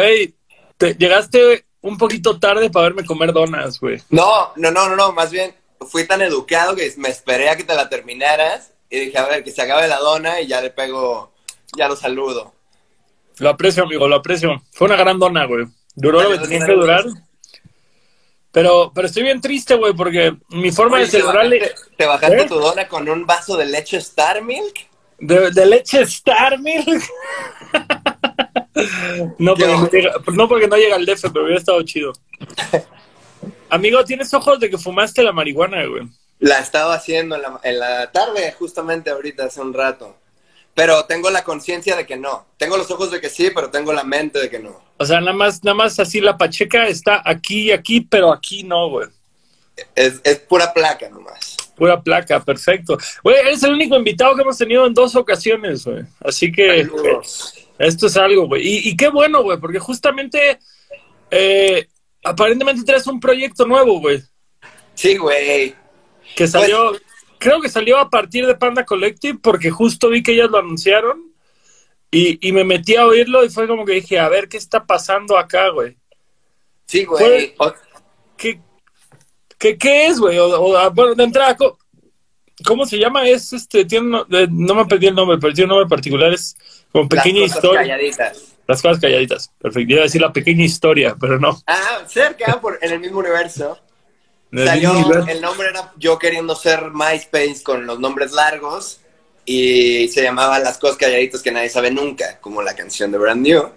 Güey, te- llegaste un poquito tarde para verme comer donas, güey. No, no, no, no, no, más bien fui tan educado que me esperé a que te la terminaras y dije, a ver, que se acabe la dona y ya le pego, ya lo saludo. Lo aprecio, amigo, lo aprecio. Fue una gran dona, güey. Duró lo que tenía que durar. Pero, pero estoy bien triste, güey, porque mi forma Oye, de ¿te celebrarle bajaste, te bajaste ¿Eh? tu dona con un vaso de leche Star Milk? de, de leche Star Milk. no, porque no, llega, no porque no llega el DF, pero hubiera estado chido. Amigo, tienes ojos de que fumaste la marihuana, güey. La estaba haciendo en la, en la tarde, justamente ahorita, hace un rato. Pero tengo la conciencia de que no. Tengo los ojos de que sí, pero tengo la mente de que no. O sea, nada más, nada más así la pacheca está aquí y aquí, pero aquí no, güey. Es, es pura placa nomás. Pura placa, perfecto. Güey, eres el único invitado que hemos tenido en dos ocasiones, güey. Así que Saludos. Esto es algo, güey. Y, y qué bueno, güey, porque justamente eh, aparentemente traes un proyecto nuevo, güey. Sí, güey. Que salió, creo que salió a partir de Panda Collective, porque justo vi que ellas lo anunciaron y, y me metí a oírlo y fue como que dije, a ver, ¿qué está pasando acá, güey? Sí, güey. ¿Qué, qué, qué es, güey? O, o, ah, bueno, de entrada, ¿cómo, cómo se llama? Es este, tiene no, eh, no me perdí el nombre, pero tiene un nombre particular, es como pequeña las cosas historia. calladitas. Las cosas calladitas. Perfecto. Iba a decir la pequeña historia, pero no. Ah, cerca, por, en el mismo universo. El Salió, mismo universo. el nombre era yo queriendo ser MySpace con los nombres largos y se llamaba Las cosas calladitas que nadie sabe nunca, como la canción de Brand New.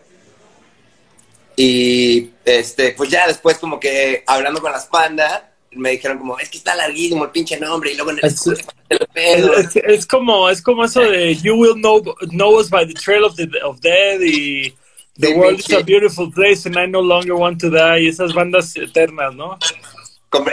Y este, pues ya después como que hablando con las pandas, me dijeron como, es que está larguísimo el pinche nombre y luego en el Es-. Es, como, es como eso de You will know, know us by the trail of, the, of dead y The Sí, world is a beautiful place and I no longer want to die y esas bandas eternas, ¿no?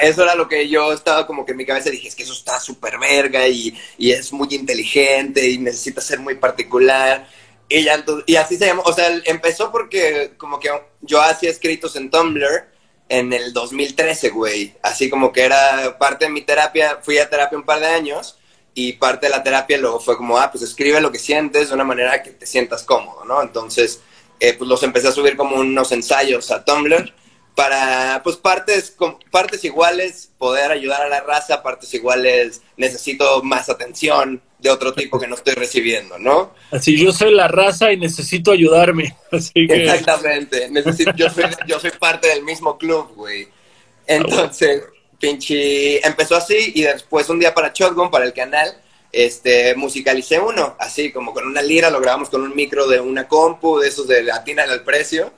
Eso era lo que yo estaba como que en mi cabeza dije, es que eso está súper verga y, y es muy inteligente y necesita ser muy particular. Y, ya, y así se llamó, o sea, empezó porque como que yo hacía escritos en Tumblr en el 2013, güey. Así como que era parte de mi terapia, fui a terapia un par de años y parte de la terapia luego fue como, ah, pues escribe lo que sientes de una manera que te sientas cómodo, ¿no? Entonces, eh, pues los empecé a subir como unos ensayos a Tumblr para, pues partes, com- partes iguales, poder ayudar a la raza, partes iguales, necesito más atención de otro tipo que no estoy recibiendo, ¿no? Así, yo soy la raza y necesito ayudarme. Así que, Exactamente, necesito, yo, soy, yo soy parte del mismo club, güey. Entonces, pinche, empezó así y después un día para Shotgun, para el canal, este, musicalicé uno, así como con una lira, lo grabamos con un micro de una compu, de esos de latina al precio.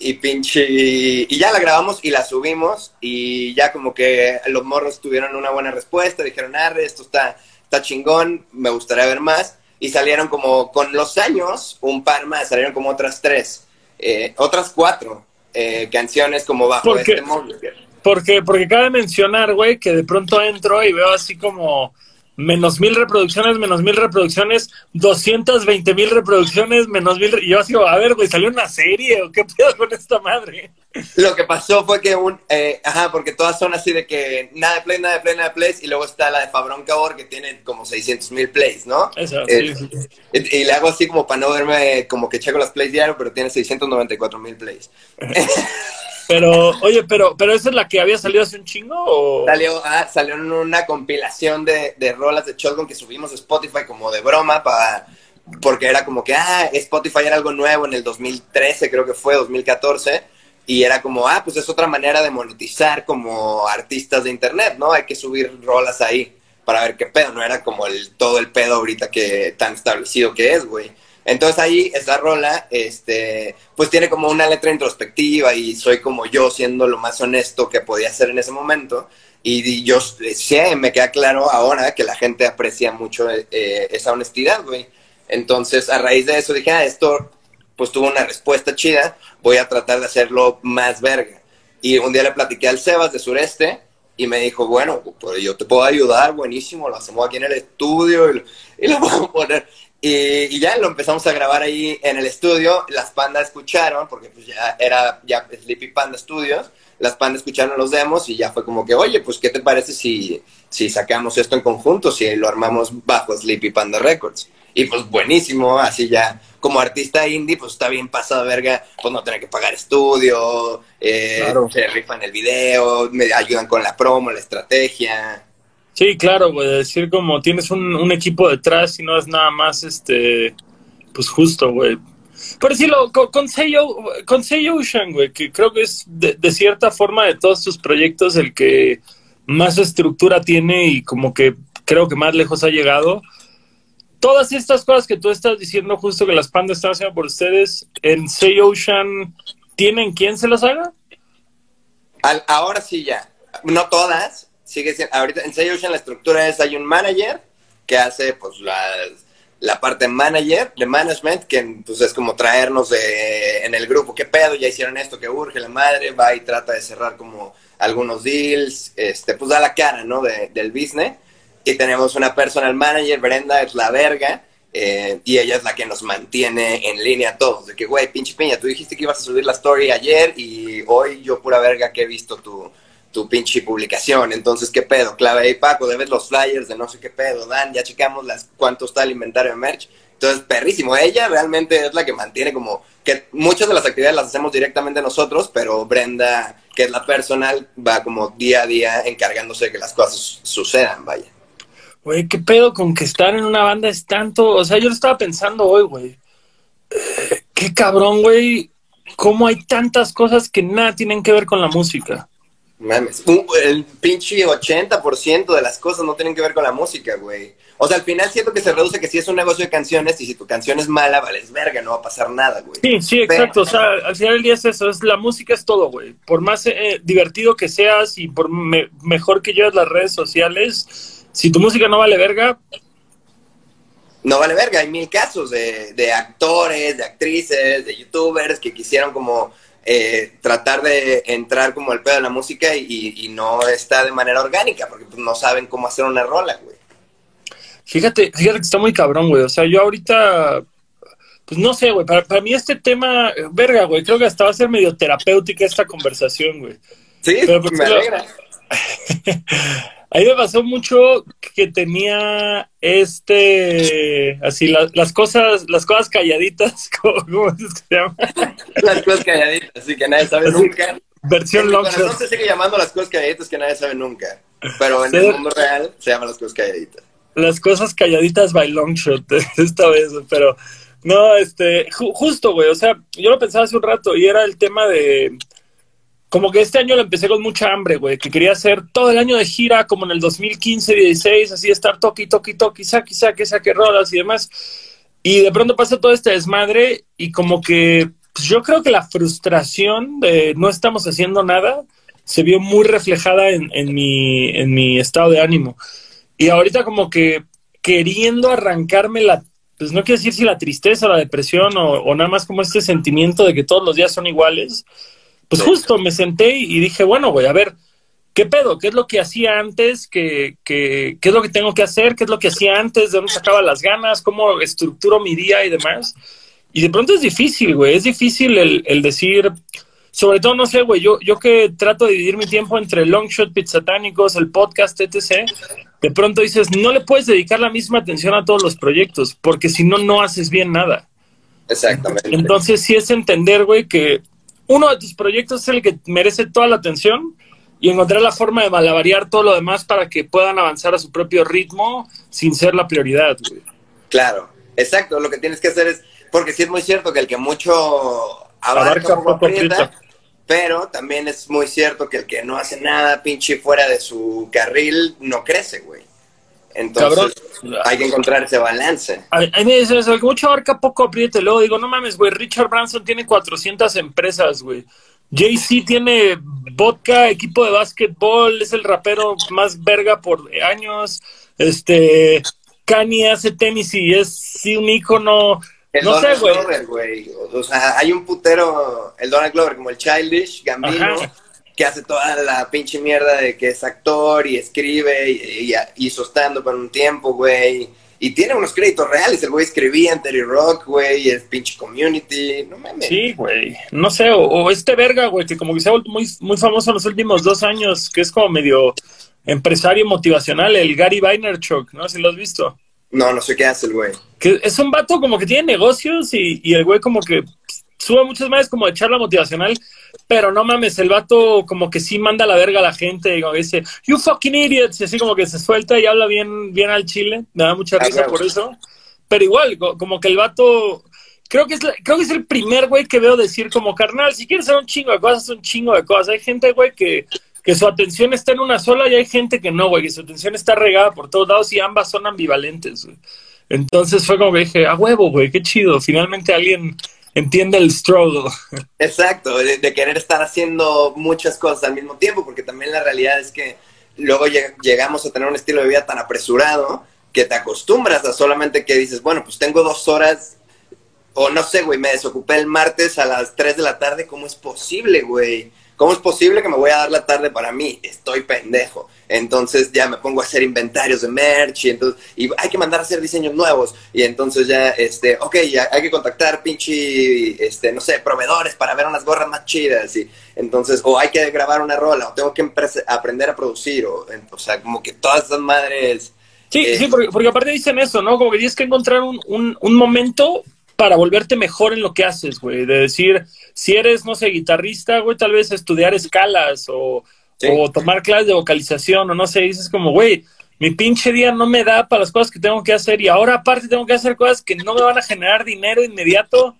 Y pinche, y ya la grabamos y la subimos y ya como que los morros tuvieron una buena respuesta, dijeron, arre, esto está, está chingón, me gustaría ver más. Y salieron como, con los años, un par más, salieron como otras tres, eh, otras cuatro eh, canciones como bajo ¿Por qué? este móvil. porque, porque cabe mencionar, güey, que de pronto entro y veo así como menos mil reproducciones, menos mil reproducciones, 220 mil reproducciones, menos mil. Y yo así, a ver, güey, ¿salió una serie o qué pedo con esta madre? Lo que pasó fue que un, eh, ajá, porque todas son así de que nada de play, nada de play, nada de plays, y luego está la de Fabrón Cabor que tiene como 600 mil plays, ¿no? Esa, Eh, sí, sí. Y, y le hago así como para no verme como que checo las plays diario, pero tiene 694 mil plays. Pero, oye, pero, pero esa es la que había salido hace un chingo o. Salió, ah, salió en una compilación de, de rolas de Shotgun que subimos a Spotify como de broma para porque era como que, ah, Spotify era algo nuevo en el 2013, creo que fue, 2014, y era como, ah, pues es otra manera de monetizar como artistas de internet, ¿no? Hay que subir rolas ahí para ver qué pedo, no era como el todo el pedo ahorita que tan establecido que es, güey. Entonces ahí esa rola, este, pues tiene como una letra introspectiva y soy como yo siendo lo más honesto que podía ser en ese momento. Y, yo sé, me queda claro ahora que la gente aprecia mucho eh, esa honestidad, güey. Entonces a raíz de eso dije, ah, esto pues tuvo una respuesta chida, voy a tratar de hacerlo más verga. Y un día le platiqué al Sebas de Sureste y me dijo, bueno, pues yo te puedo ayudar, buenísimo, lo hacemos aquí en el estudio y, y lo vamos a poner. Y, y, ya lo empezamos a grabar ahí en el estudio. Las pandas escucharon, porque pues ya era ya Sleepy Panda Studios. Las pandas escucharon los demos y ya fue como que, oye, pues ¿qué te parece si, si sacamos esto en conjunto, si lo armamos bajo Sleepy Panda Records? Y pues buenísimo, así ya como artista indie, pues está bien pasado verga, pues no tener que pagar estudio, eh, se rifan el video, me ayudan con la promo, la estrategia. Sí, claro, güey, decir como tienes un, equipo detrás y no es nada más, este, pues justo, güey. Por decirlo, con, con con Ocean, güey, que creo que es de, cierta forma de todos tus proyectos el que más estructura tiene y como que creo que más lejos ha llegado. Todas estas cosas que tú estás diciendo, justo que las pandas están haciendo por ustedes, en Say Ocean, ¿tienen quien se las haga? Ahora sí ya. No todas. Sigue siendo, ahorita en Say Ocean la estructura es, hay un manager que hace pues las la parte manager, de management, que pues es como traernos de, en el grupo, qué pedo, ya hicieron esto, que urge, la madre va y trata de cerrar como algunos deals, este, pues da la cara, ¿no? De, del business. Y tenemos una personal manager, Brenda es la verga, eh, y ella es la que nos mantiene en línea a todos. De que, güey, pinche piña, tú dijiste que ibas a subir la story ayer y hoy yo pura verga que he visto tu, tu pinche publicación. Entonces, ¿qué pedo? Clave ahí, Paco, debes los flyers de no sé qué pedo. Dan, ya checamos las cuánto está el inventario de merch. Entonces, perrísimo. Ella realmente es la que mantiene como que muchas de las actividades las hacemos directamente nosotros, pero Brenda, que es la personal, va como día a día encargándose de que las cosas sucedan, vaya. Güey, ¿qué pedo con que estar en una banda es tanto? O sea, yo lo estaba pensando hoy, güey. Eh, qué cabrón, güey. ¿Cómo hay tantas cosas que nada tienen que ver con la música? Mames, el pinche 80% de las cosas no tienen que ver con la música, güey. O sea, al final siento que se reduce que si es un negocio de canciones y si tu canción es mala, vales verga, no va a pasar nada, güey. Sí, sí, exacto. O sea, al final del día es eso, es la música es todo, güey. Por más eh, divertido que seas y por mejor que lleves las redes sociales, si tu música no vale verga... No vale verga, hay mil casos de, de actores, de actrices, de youtubers que quisieron como eh, tratar de entrar como el pedo de la música y, no está de manera orgánica, porque pues, no saben cómo hacer una rola, güey. Fíjate, fíjate que está muy cabrón, güey. O sea, yo ahorita, pues no sé, güey. Para, para mí este tema, verga, güey, creo que hasta va a ser medio terapéutica esta conversación, güey. Sí, Pero, pues, me alegra. Ahí me pasó mucho que tenía este, así, las cosas, las cosas calladitas, ¿cómo, es que se llama? Las cosas calladitas, así que nadie sabe nunca. Versión long No se sigue llamando las cosas calladitas que nadie sabe nunca, pero en el mundo real se llaman las cosas calladitas. Las cosas calladitas by long shot, esta vez, pero no, este, justo, güey, o sea, yo lo pensaba hace un rato y era el tema de como que este año lo empecé con mucha hambre, güey, que quería hacer todo el año de gira, como en el 2015, 16, así estar toqui, toqui, toqui, saque, saque, saque rodas y demás. Y de pronto pasa todo este desmadre y como que pues yo creo que la frustración de no estamos haciendo nada se vio muy reflejada en, en, mi, en mi estado de ánimo. Y ahorita como que queriendo arrancarme la, pues no quiero decir si la tristeza, la depresión o, o nada más como este sentimiento de que todos los días son iguales, pues justo me senté y dije, bueno, güey, a ver, ¿qué pedo? ¿Qué es lo que hacía antes? ¿Qué, qué, qué es lo que tengo que hacer? ¿Qué es lo que hacía antes? ¿De dónde sacaba las ganas? ¿Cómo estructuro mi día y demás? Y de pronto es difícil, güey, es difícil el, el decir, sobre todo, no sé, güey, yo, yo que trato de dividir mi tiempo entre Longshot, Pizzatánicos, el podcast, etc., de pronto dices, no le puedes dedicar la misma atención a todos los proyectos, porque si no, no haces bien nada. Exactamente. Entonces sí es entender, güey, que uno de tus proyectos es el que merece toda la atención y encontrar la forma de malabarear todo lo demás para que puedan avanzar a su propio ritmo sin ser la prioridad. Güey. Claro, exacto. Lo que tienes que hacer es, porque sí es muy cierto que el que mucho abarca, poco, aprieta, pero también es muy cierto que el que no hace nada pinche fuera de su carril no crece, güey. Entonces hay que encontrar ese balance. A, mí me dicen eso, mucho poco apriete. Luego digo, no mames, güey, Richard Branson tiene 400 empresas, güey. Jay-Z tiene vodka, equipo de básquetbol, es el rapero más verga por años. Este, Kanye hace tenis y es sí, un ícono. no sé, güey. O sea, hay un putero, el Donald Glover, como el Childish, Gambino que hace toda la pinche mierda de que es actor y escribe y, hizo stand por un tiempo, güey. Y tiene unos créditos reales. El güey escribía en Terry Rock, güey, es pinche community. No mames. Sí, güey. No sé, o, este verga, güey, que como que se ha vuelto muy, muy famoso en los últimos dos años, que es como medio empresario motivacional, el Gary Vaynerchuk, ¿no? Si lo has visto. No, no sé qué hace el güey. Que es un vato como que tiene negocios y, y el güey como que sube muchas más como de charla motivacional, pero no mames, el vato como que sí manda la verga a la gente y como dice, you fucking idiots, y así como que se suelta y habla bien, bien al chile, me da mucha risa por eso, pero igual, como que el vato, creo que es, creo que es el primer güey que veo decir como, carnal, si quieres hacer un chingo de cosas, un chingo de cosas, hay gente, güey, que, que su atención está en una sola y hay gente que no, güey, que su atención está regada por todos lados y ambas son ambivalentes, güey. Entonces fue como que dije, a huevo, güey, qué chido, finalmente alguien entiende el struggle. Exacto, de, querer estar haciendo muchas cosas al mismo tiempo, porque también la realidad es que luego llegamos a tener un estilo de vida tan apresurado que te acostumbras a solamente que dices, bueno, pues tengo dos horas, o no sé, güey, me desocupé el martes a las 3 de la tarde, ¿cómo es posible, güey? ¿Cómo es posible que me voy a dar la tarde para mí? Estoy pendejo. Entonces ya me pongo a hacer inventarios de merch y entonces y hay que mandar a hacer diseños nuevos y entonces ya este, ok, ya hay que contactar pinche este, no sé, proveedores para ver unas gorras más chidas y entonces o hay que grabar una rola o tengo que aprender a producir o, o sea, como que todas esas madres Sí, sí, eh, porque, porque, aparte dicen eso, ¿no? Como que tienes que encontrar un, un, un momento para volverte mejor en lo que haces, güey. De decir, si eres, no sé, guitarrista, güey, tal vez estudiar escalas o, o tomar clases de vocalización o no sé, dices como, güey, mi pinche día no me da para las cosas que tengo que hacer y ahora aparte tengo que hacer cosas que no me van a generar dinero inmediato.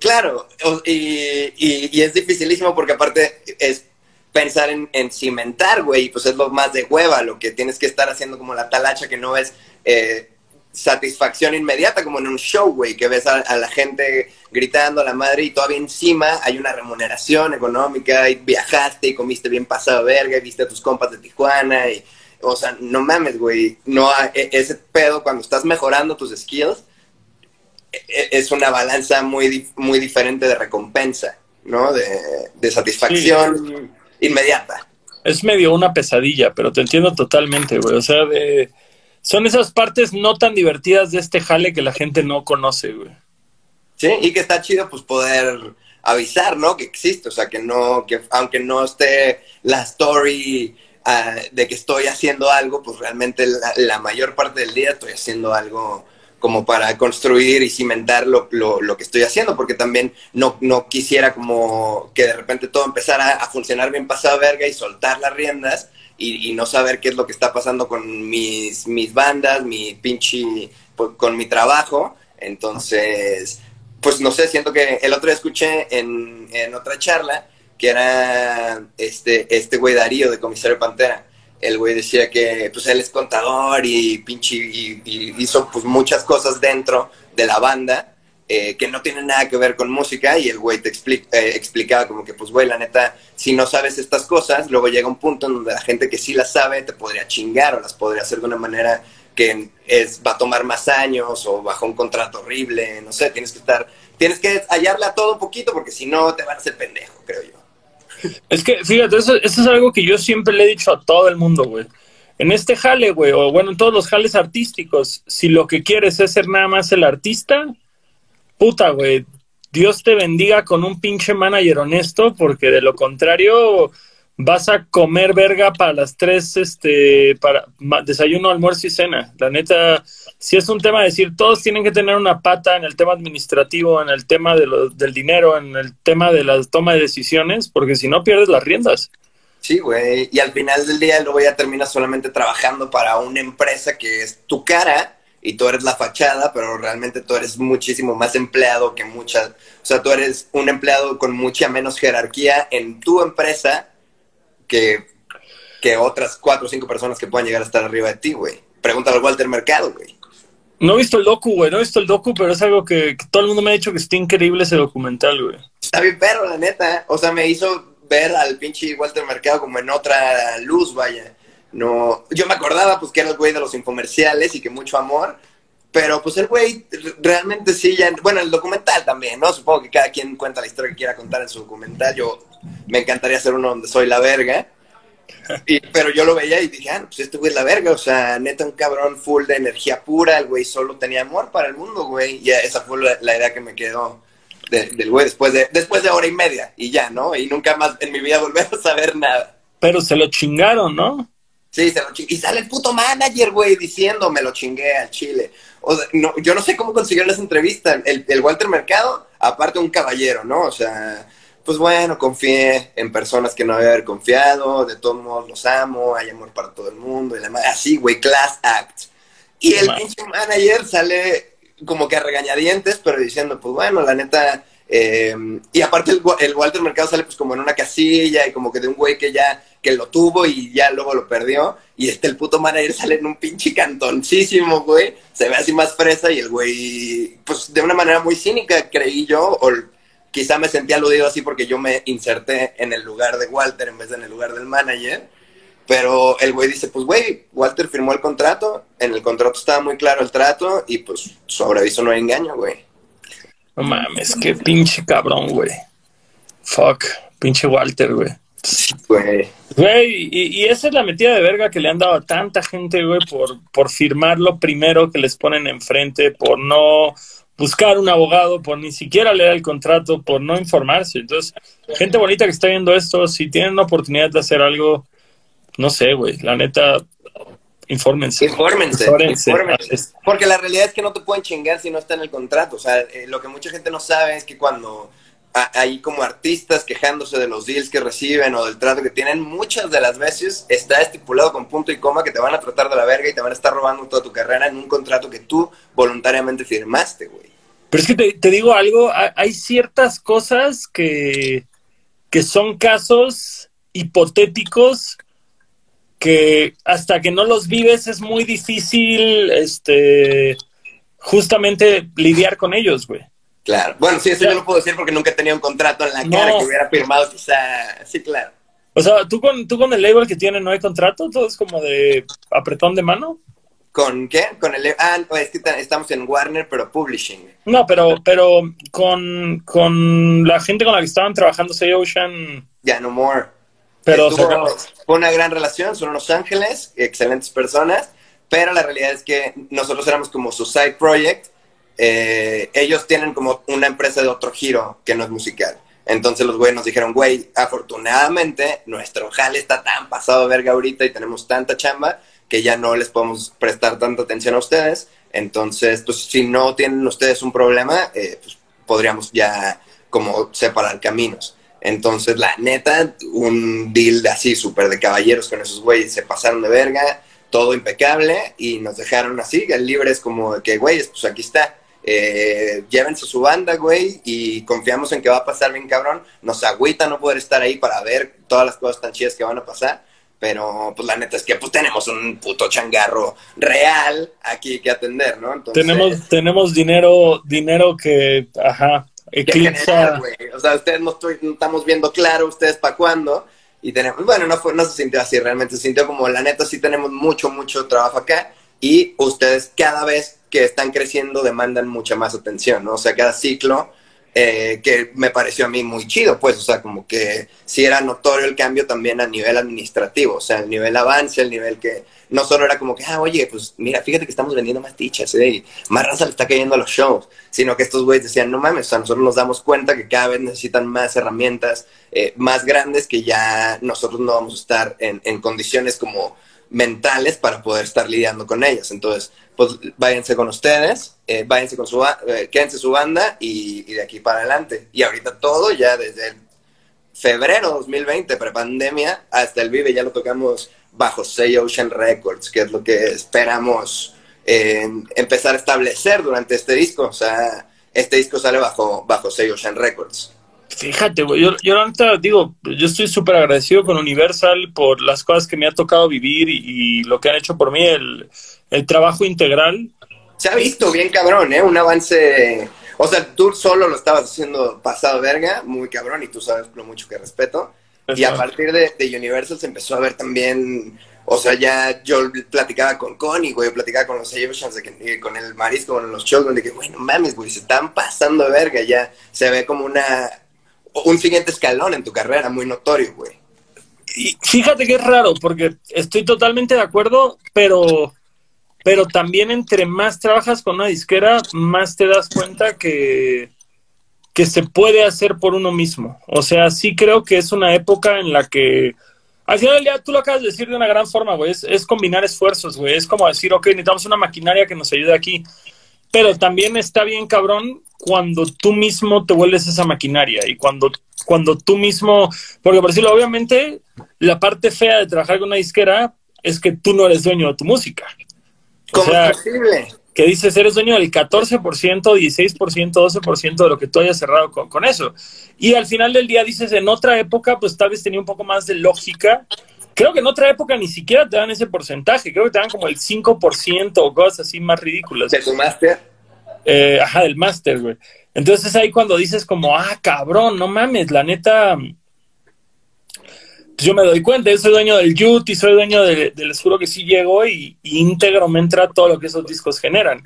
Claro, y, y, es dificilísimo porque aparte es pensar en, en cimentar, güey, pues es lo más de hueva, lo que tienes que estar haciendo como la talacha que no es eh, satisfacción inmediata, como en un show, güey, que ves a, la gente gritando a la madre y todavía encima hay una remuneración económica y viajaste y comiste bien pasado verga y viste a tus compas de Tijuana y, o sea, no mames, güey, no e, ese pedo cuando estás mejorando tus skills e, e, es una balanza muy, muy diferente de recompensa, ¿no? De, satisfacción inmediata. Es medio una pesadilla, pero te entiendo totalmente, güey, o sea, de son esas partes no tan divertidas de este jale que la gente no conoce, güey. Sí, y que está chido pues poder avisar, ¿no? Que existe, o sea, que no, que aunque no esté la story ah, de que estoy haciendo algo, pues realmente la, mayor parte del día estoy haciendo algo como para construir y cimentar lo, lo, que estoy haciendo, porque también no, no quisiera como que de repente todo empezara a funcionar bien pasado verga y soltar las riendas y, no saber qué es lo que está pasando con mis, mis bandas, mi pinche, pues, con mi trabajo. Entonces, pues no sé, siento que el otro día escuché en, en otra charla que era este, este güey Darío de Comisario Pantera. El güey decía que pues él es contador y pinche y, y hizo pues muchas cosas dentro de la banda eh, que no tiene nada que ver con música y el güey te eh, explicaba como que, pues, güey, la neta, si no sabes estas cosas, luego llega un punto en donde la gente que sí las sabe te podría chingar o las podría hacer de una manera que es, va a tomar más años o bajo un contrato horrible, no sé, tienes que estar, tienes que hallarle a todo un poquito porque si no te van a hacer pendejo, creo yo. Es que, fíjate, eso, eso es algo que yo siempre le he dicho a todo el mundo, güey. En este jale, güey, o bueno, en todos los jales artísticos, si lo que quieres es ser nada más el artista, puta, güey, Dios te bendiga con un pinche manager honesto, porque de lo contrario vas a comer verga para las tres, este, para desayuno, almuerzo y cena. La neta, si es un tema de decir, todos tienen que tener una pata en el tema administrativo, en el tema de del dinero, en el tema de la toma de decisiones, porque si no pierdes las riendas. Sí, güey, y al final del día luego ya terminas solamente trabajando para una empresa que es tu cara y tú eres la fachada, pero realmente tú eres muchísimo más empleado que muchas, o sea, tú eres un empleado con mucha menos jerarquía en tu empresa que, que otras cuatro o cinco personas que puedan llegar a estar arriba de ti, güey. Pregúntale al Walter Mercado, güey. No he visto el docu, güey, no he visto el docu, pero es algo que, todo el mundo me ha dicho que está increíble ese documental, güey. Está bien perro, la neta. O sea, me hizo ver al pinche Walter Mercado como en otra luz, vaya no, yo me acordaba pues que era el güey de los infomerciales y que mucho amor, pero pues el güey realmente sí ya, bueno, el documental también, ¿no? Supongo que cada quien cuenta la historia que quiera contar en su documental, yo me encantaría hacer uno donde soy la verga, pero yo lo veía y dije, ah, pues este güey es la verga, o sea, neta un cabrón full de energía pura, el güey solo tenía amor para el mundo, güey, y esa fue la, idea que me quedó del güey después de, después de hora y media, y ya, ¿no? Y nunca más en mi vida volver a saber nada. Pero se lo chingaron, ¿no? Sí, se lo chingué. Y sale el puto manager, güey, diciendo, me lo chingué al chile. O sea, no, yo no sé cómo consiguieron esa entrevista. El, el Walter Mercado, aparte un caballero, ¿no? O sea, pues bueno, confié en personas que no había haber confiado, de todos modos los amo, hay amor para todo el mundo, y la así, güey, class act. Y el pinche manager sale como que a regañadientes, pero diciendo, pues bueno, la neta, eh, y aparte el, el, Walter Mercado sale pues como en una casilla y como que de un güey que ya, que lo tuvo y ya luego lo perdió. Y este, el puto manager sale en un pinche cantoncísimo, güey. Se ve así más fresa y el güey, pues de una manera muy cínica, creí yo, o quizá me sentí aludido así porque yo me inserté en el lugar de Walter en vez de en el lugar del manager. Pero el güey dice, pues güey, Walter firmó el contrato, en el contrato estaba muy claro el trato y pues sobre aviso no hay engaño, güey. No mames, qué pinche cabrón, güey. Fuck, pinche Walter, güey. Güey. Güey, y, esa es la metida de verga que le han dado a tanta gente, güey, por, por firmar lo primero que les ponen enfrente, por no buscar un abogado, por ni siquiera leer el contrato, por no informarse. Entonces, gente bonita que está viendo esto, si tienen la oportunidad de hacer algo, no sé, güey, la neta, Infórmense. Infórmense, Porque la realidad es que no te pueden chingar si no está en el contrato. O sea, eh, lo que mucha gente no sabe es que cuando hay como artistas quejándose de los deals que reciben o del trato que tienen, muchas de las veces está estipulado con punto y coma que te van a tratar de la verga y te van a estar robando toda tu carrera en un contrato que tú voluntariamente firmaste, güey. Pero es que te, te digo algo, hay ciertas cosas que, que son casos hipotéticos que hasta que no los vives es muy difícil, este, justamente lidiar con ellos, güey. Claro. Bueno, sí, eso yo lo puedo decir porque nunca tenido un contrato en la cara que hubiera firmado quizá. Sí, claro. O sea, ¿tú con, tú con el label que tiene no hay contrato, todo es como de apretón de mano. ¿Con qué? Con el ah, es que estamos en Warner, pero publishing. No, pero, pero con, con la gente con la que estaban trabajando, Say Ocean. Ya, no more. Pero fue una gran relación, son unos ángeles, excelentes personas, pero la realidad es que nosotros éramos como su side project. Eh, ellos tienen como una empresa de otro giro que no es musical. Entonces los güeyes nos dijeron, güey, afortunadamente nuestro jale está tan pasado verga ahorita y tenemos tanta chamba que ya no les podemos prestar tanta atención a ustedes. Entonces, pues si no tienen ustedes un problema, eh, pues podríamos ya como separar caminos. Entonces, la neta, un deal así súper de caballeros con esos güeyes, se pasaron de verga, todo impecable y nos dejaron así, libres como de que, güeyes, pues aquí está. Eh, llévense su banda, güey, y confiamos en que va a pasar bien cabrón. Nos agüita no poder estar ahí para ver todas las cosas tan chidas que van a pasar, pero pues la neta es que pues tenemos un puto changarro real aquí que atender, ¿no? tenemos, tenemos dinero, dinero que, ajá, eclipsa. o sea, ustedes no, estamos viendo claro, ustedes para cuándo. Y tenemos, bueno, no, fue, no se sintió así, realmente se sintió como, la neta, sí tenemos mucho, mucho trabajo acá. Y ustedes cada vez que están creciendo demandan mucha más atención, ¿no? O sea, cada ciclo eh, que me pareció a mí muy chido, pues, o sea, como que sí era notorio el cambio también a nivel administrativo, o sea, el nivel avance, el nivel que no solo era como que, ah, oye, pues mira, fíjate que estamos vendiendo más tichas, ¿eh? y más raza le está cayendo a los shows, sino que estos güeyes decían, no mames, o sea, nosotros nos damos cuenta que cada vez necesitan más herramientas eh, más grandes que ya nosotros no vamos a estar en, en condiciones como mentales para poder estar lidiando con ellas. Entonces, pues váyanse con ustedes, eh, váyanse con su, eh, quédense su banda y, de aquí para adelante. Y ahorita todo ya desde el febrero 2020, prepandemia, hasta el Vive ya lo tocamos bajo Say Ocean Records, que es lo que esperamos eh, empezar a establecer durante este disco. O sea, este disco sale bajo, bajo Say Ocean Records. Fíjate, güey, yo, yo digo, yo estoy súper agradecido con Universal por las cosas que me ha tocado vivir y lo que han hecho por mí, el, el trabajo integral. Se ha visto bien cabrón, ¿eh? Un avance. O sea, tú solo lo estabas haciendo pasado verga, muy cabrón, y tú sabes lo mucho que respeto. Y a partir de, Universal se empezó a ver también. O sea, ya yo platicaba con Connie, güey, platicaba con los Oceans, de con el Marisco, con los shows, de que, güey, no mames, güey, se están pasando de verga, ya se ve como una, un siguiente escalón en tu carrera, muy notorio, güey. Y fíjate que es raro, porque estoy totalmente de acuerdo, pero pero también entre más trabajas con una disquera, más te das cuenta que, que se puede hacer por uno mismo. O sea, sí creo que es una época en la que al final del día, tú lo acabas de decir de una gran forma, güey. Es, es, combinar esfuerzos, güey. Es como decir, ok, necesitamos una maquinaria que nos ayude aquí. Pero también está bien, cabrón, cuando tú mismo te vuelves esa maquinaria y cuando, cuando tú mismo, porque por decirlo, obviamente, la parte fea de trabajar con una disquera es que tú no eres dueño de tu música. ¿Cómo es posible? Que dices, eres dueño del 14%, 16%, 12% de lo que tú hayas cerrado con, con, eso. Y al final del día dices, en otra época, pues tal vez tenía un poco más de lógica. Creo que en otra época ni siquiera te dan ese porcentaje. Creo que te dan como el 5% o cosas así más ridículas. ¿De tu máster? Eh, ajá, del máster, güey. Entonces es ahí cuando dices como, ah, cabrón, no mames, la neta, pues yo me doy cuenta, yo soy dueño del Youth y soy dueño del escuro que sí llego y, y, íntegro me entra todo lo que esos discos generan.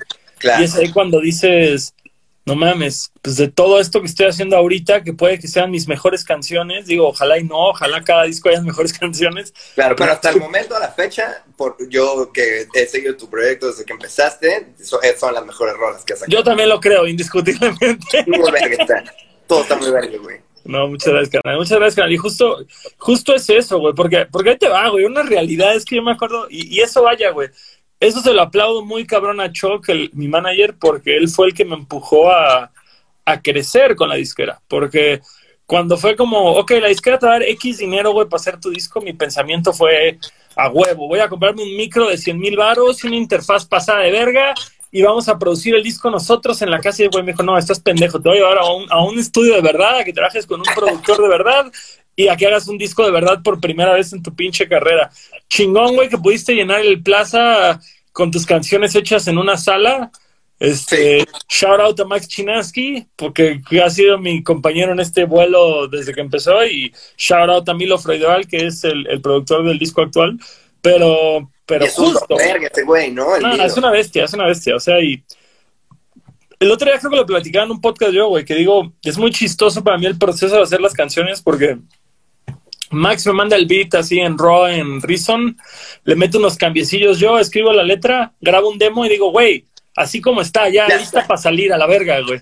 Y es ahí cuando dices, no mames, pues de todo esto que estoy haciendo ahorita, que puede que sean mis mejores canciones, digo, ojalá y no, ojalá cada disco haya mejores canciones. Claro, pero hasta el momento, a la fecha, por, yo que he seguido tu proyecto desde que empezaste, son las mejores rolas que has sacado. Yo también lo creo, indiscutiblemente. Muy está. Todo está muy verga, güey. No, muchas gracias, canal. Muchas gracias, canal. Y justo, justo es eso, güey, porque, porque ahí te va, güey. Una realidad es que yo me acuerdo, y, y eso vaya, güey eso se lo aplaudo muy cabrón a Chuck, el, mi manager, porque él fue el que me empujó a, a, crecer con la disquera. Porque cuando fue como, ok, la disquera te va a dar X dinero, güey, para hacer tu disco, mi pensamiento fue a huevo. Voy a comprarme un micro de 100 mil baros, una interfaz pasada de verga y vamos a producir el disco nosotros en la casa. Y el güey me dijo, no, estás pendejo, te voy a llevar a un, a un estudio de verdad, a que trabajes con un productor de verdad y a que hagas un disco de verdad por primera vez en tu pinche carrera. Chingón, güey, que pudiste llenar el plaza con tus canciones hechas en una sala. Este, shout out a Max Chinaski, porque ha sido mi compañero en este vuelo desde que empezó, y shout out a Milo Freudeval, que es el, el productor del disco actual. Pero, pero es justo. Este güey, ¿no? no es una bestia, es una bestia. O sea, y el otro día creo que lo platicaba en un podcast yo, güey, que digo, es muy chistoso para mí el proceso de hacer las canciones porque Max me manda el beat así en Raw, en Reason, le meto unos cambiecillos yo, escribo la letra, grabo un demo y digo, güey, así como está, ya, lista para salir a la verga, güey.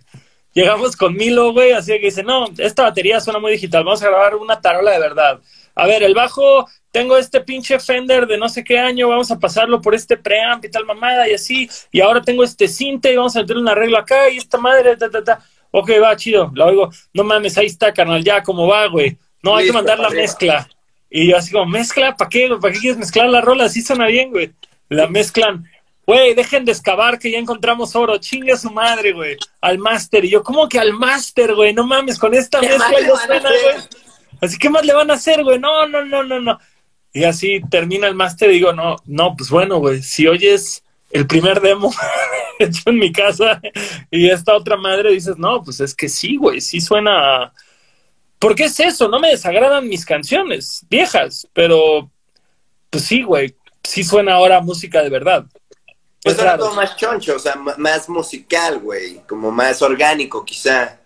Llegamos con Milo, güey, así que dice, no, esta batería suena muy digital, vamos a grabar una tarola de verdad. A ver, el bajo, tengo este pinche Fender de no sé qué año, vamos a pasarlo por este preamp y tal mamada y así, y ahora tengo este cinte y vamos a meter un arreglo acá y esta madre, ta, ta, ta. Ok, va, chido. La oigo, no mames, ahí está, carnal, ya, como va, güey no, hay que mandar la mezcla. Y yo así como, ¿mezcla? ¿Para qué? ¿Para qué quieres mezclar la rola? Así suena bien, güey. La mezclan. Güey, dejen de excavar que ya encontramos oro. Chingue su madre, güey. Al máster. Y yo, ¿cómo que al máster, güey? No mames, con esta mezcla ya suena, güey. Así, ¿qué más le van a hacer, güey? No, no, no, no, no. Y así termina el máster y digo, no, no, pues bueno, güey, si oyes el primer demo hecho en mi casa y esta otra madre dices, no, pues es que sí, güey, sí suena porque es eso, no me desagradan mis canciones viejas, pero pues sí, güey, sí suena ahora música de verdad. Pues suena como más choncho, o sea, más musical, güey, como más orgánico quizá.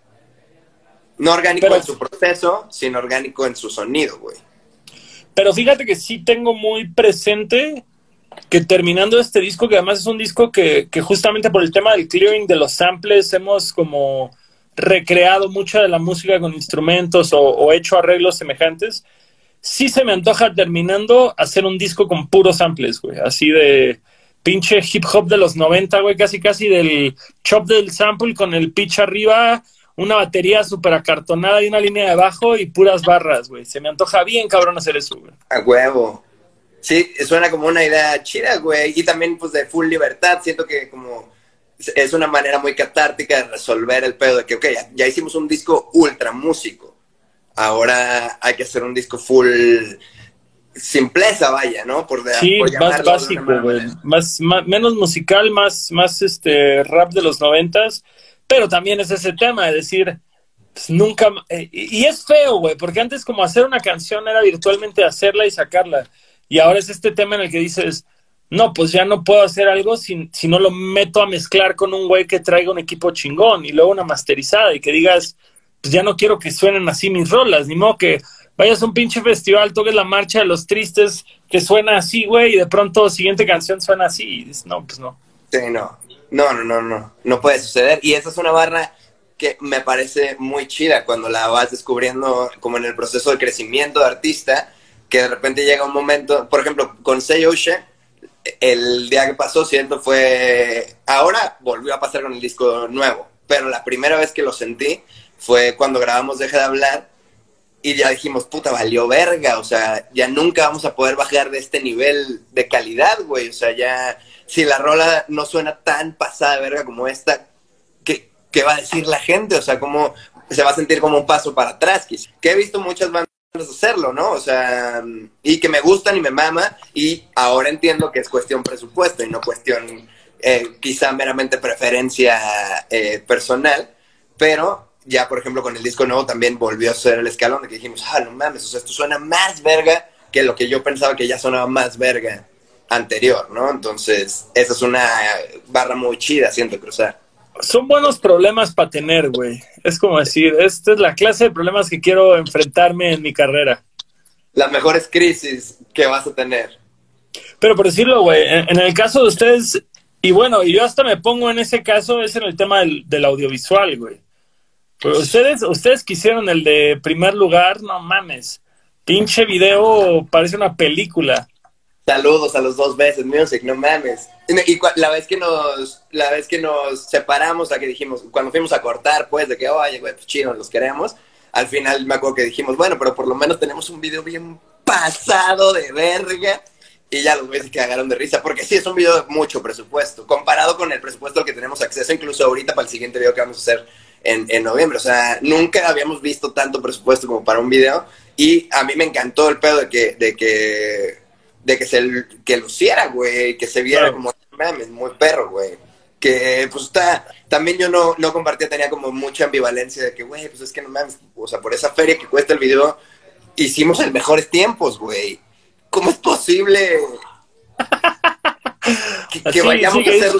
No orgánico en su proceso, sino orgánico en su sonido, güey. Pero fíjate que sí tengo muy presente que terminando este disco, que además es un disco que, que justamente por el tema del clearing de los samples hemos como recreado mucha de la música con instrumentos o, hecho arreglos semejantes, sí se me antoja terminando hacer un disco con puros samples, güey, así de pinche hip hop de los 90, güey, casi casi del chop del sample con el pitch arriba, una batería súper acartonada y una línea de abajo y puras barras, güey. Se me antoja bien cabrón hacer eso, güey. A huevo. Sí, suena como una idea chida, güey. Y también, pues, de full libertad. Siento que como es una manera muy catártica de resolver el pedo de que, ok, ya, hicimos un disco ultra músico, ahora hay que hacer un disco full simpleza, vaya, ¿no? Por, sí, más básico, güey. Más, menos musical, más, más este rap de los noventas, pero también es ese tema de decir, pues, nunca, eh, y es feo, güey, porque antes como hacer una canción era virtualmente hacerla y sacarla, y ahora es este tema en el que dices, no, pues ya no puedo hacer algo si, si no lo meto a mezclar con un güey que traiga un equipo chingón y luego una masterizada y que digas, pues ya no quiero que suenen así mis rolas, ni modo que vayas a un pinche festival, toques la marcha de los tristes, que suena así, güey, y de pronto siguiente canción suena así, y dices, no, pues no. Sí, no, no, no, no, no, no puede suceder. Y esa es una barra que me parece muy chida cuando la vas descubriendo como en el proceso de crecimiento de artista, que de repente llega un momento, por ejemplo, con Seiyoshe, el día que pasó, siento, fue, ahora volvió a pasar con el disco nuevo, pero la primera vez que lo sentí fue cuando grabamos Deja de hablar y ya dijimos, puta, valió verga, o sea, ya nunca vamos a poder bajar de este nivel de calidad, güey, o sea, ya, si la rola no suena tan pasada verga como esta, ¿qué, ¿qué va a decir la gente? O sea, ¿cómo se va a sentir como un paso para atrás? Que he visto muchas bandas hacerlo, ¿no? O sea, y que me gustan y me mama, y ahora entiendo que es cuestión presupuesto y no cuestión eh, quizá meramente preferencia eh, personal, pero ya, por ejemplo, con el disco nuevo también volvió a ser el escalón de que dijimos, ah, no mames, o sea, esto suena más verga que lo que yo pensaba que ya sonaba más verga anterior, ¿no? Entonces, esa es una barra muy chida, siento cruzar. Son buenos problemas para tener, güey. Es como decir, esta es la clase de problemas que quiero enfrentarme en mi carrera. Las mejores crisis que vas a tener. Pero por decirlo, güey, en, el caso de ustedes, y bueno, y yo hasta me pongo en ese caso, es en el tema del, del audiovisual, güey. Pero ustedes, ustedes quisieron el de primer lugar, no mames. Pinche video parece una película. Saludos a los dos veces, Music, no mames. Y la vez que nos, la vez que nos separamos, a que dijimos, cuando fuimos a cortar, pues, de que, oye, güey, pues chido, los queremos. Al final me acuerdo que dijimos, bueno, pero por lo menos tenemos un video bien pasado de verga. Y ya los güeyes se cagaron de risa, porque sí, es un video de mucho presupuesto, comparado con el presupuesto que tenemos acceso, incluso ahorita para el siguiente video que vamos a hacer en, en, noviembre. O sea, nunca habíamos visto tanto presupuesto como para un video. Y a mí me encantó el pedo de que, de que, de que se que luciera, güey, que se viera como mames, muy perro, güey. Que pues está, también yo no, no compartía, tenía como mucha ambivalencia de que, güey, pues es que no mames, o sea, por esa feria que cuesta el video, hicimos el mejores tiempos, güey. ¿Cómo es posible que, vayamos a hacer...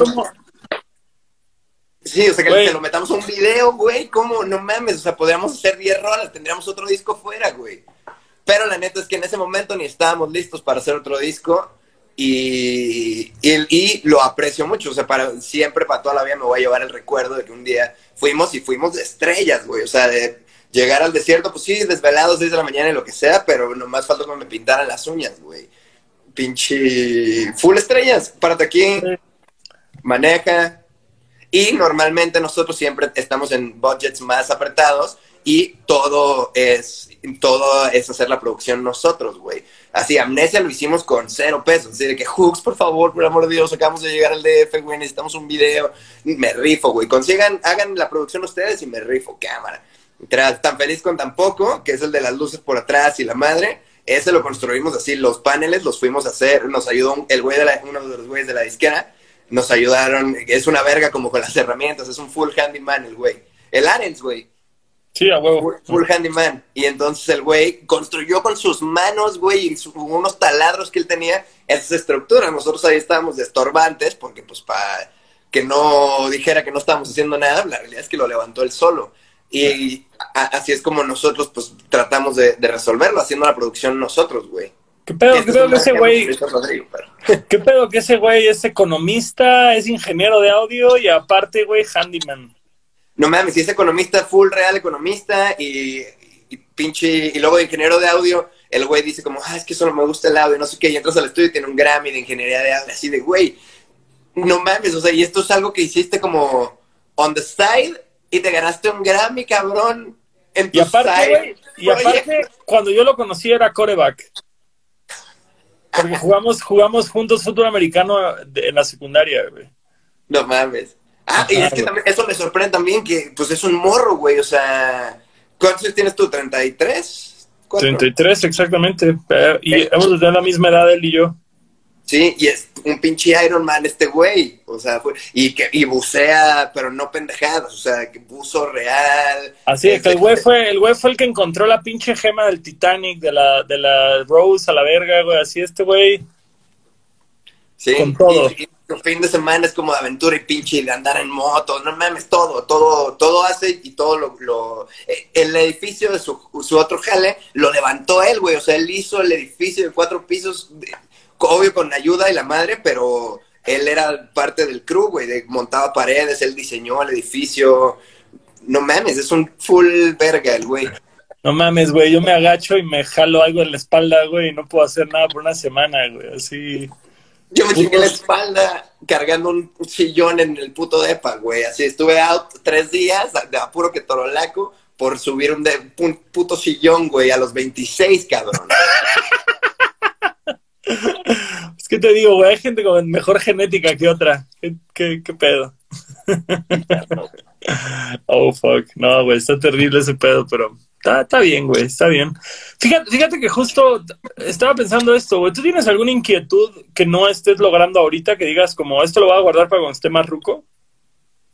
Sí, o sea, que lo metamos a un video, güey, ¿cómo? No mames, o sea, podríamos hacer 10 rolas, tendríamos otro disco fuera, güey. Pero la neta es que en ese momento ni estábamos listos para hacer otro disco y, y, lo aprecio mucho, o sea, para siempre, para toda la vida me voy a llevar el recuerdo de que un día fuimos y fuimos de estrellas, güey, o sea, de llegar al desierto, pues sí, desvelados desde la mañana y lo que sea, pero nomás falta que me pintaran las uñas, güey. Pinche full estrellas, párate aquí, maneja, y normalmente nosotros siempre estamos en budgets más apretados y todo es, todo es hacer la producción nosotros, güey. Así, Amnesia lo hicimos con cero pesos. Así de que, Hooks, por favor, por amor de Dios, acabamos de llegar al DF, güey, necesitamos un video. Me rifo, güey. Consigan, hagan la producción ustedes y me rifo, cámara. Tan feliz con tan poco, que es el de las luces por atrás y la madre. Ese lo construimos así, los paneles los fuimos a hacer, nos ayudó el güey de la, uno de los güeyes de la disquera nos ayudaron. Es una verga como con las herramientas, es un full handyman el güey. El Arens, güey. Sí, a huevo. Full, handyman. Y entonces el güey construyó con sus manos, güey, y unos taladros que él tenía, esa estructura. Nosotros ahí estábamos de estorbantes, porque pues para que no dijera que no estábamos haciendo nada, la realidad es que lo levantó él solo. Y así es como nosotros pues tratamos de resolverlo, haciendo la producción nosotros, güey. ¿Qué pedo, ¿qué pedo que ese güey? ¿Qué pedo que ese güey es economista, es ingeniero de audio y aparte, güey, handyman? No mames, si es economista, full real economista y, pinche, y luego de ingeniero de audio, el güey dice como, ah, es que solo me gusta el audio, no sé qué, y entras al estudio y tiene un Grammy de ingeniería de audio, así de, güey, no mames, o sea, y esto es algo que hiciste como on the side y te ganaste un Grammy, cabrón, en tu y aparte, side. y aparte, cuando yo lo conocí era coreback. Porque jugamos, jugamos juntos fútbol americano en la secundaria, güey. No mames. Ah, y es que también, eso me sorprende también, que pues es un morro, güey, o sea, ¿cuántos años tienes tú? ¿33? 33, exactamente. Eh, y hemos de la misma edad él y yo. Sí, y es un pinche Iron Man este güey, o sea, y que y bucea, pero no pendejadas, o sea, que buzo real. Así es, que el güey fue el güey fue el que encontró la pinche gema del Titanic de la de la Rose a la verga, güey, así este güey. Sí, con todo. Y, fin de semana es como de aventura y pinche de andar en moto, no mames, todo, todo, todo hace y todo lo, eh, el edificio de su, su otro jale lo levantó él, güey, o sea, él hizo el edificio de cuatro pisos de, obvio con ayuda y la madre, pero él era parte del crew, güey, de, montaba paredes, él diseñó el edificio. No mames, es un full verga el güey. No mames, güey, yo me agacho y me jalo algo en la espalda, güey, y no puedo hacer nada por una semana, güey, así. Yo me chingué la espalda cargando un sillón en el puto depa, güey. Así estuve out tres días de apuro que torolaco por subir un, de, un puto sillón, güey, a los 26, cabrón. es que te digo, güey, hay gente con mejor genética que otra. ¿Qué, qué, qué pedo? Oh, fuck. No, güey, está terrible ese pedo, pero Está, está, bien, güey, está bien. Fíjate, fíjate que justo estaba pensando esto, güey. ¿Tú tienes alguna inquietud que no estés logrando ahorita que digas como esto lo voy a guardar para cuando esté más ruco?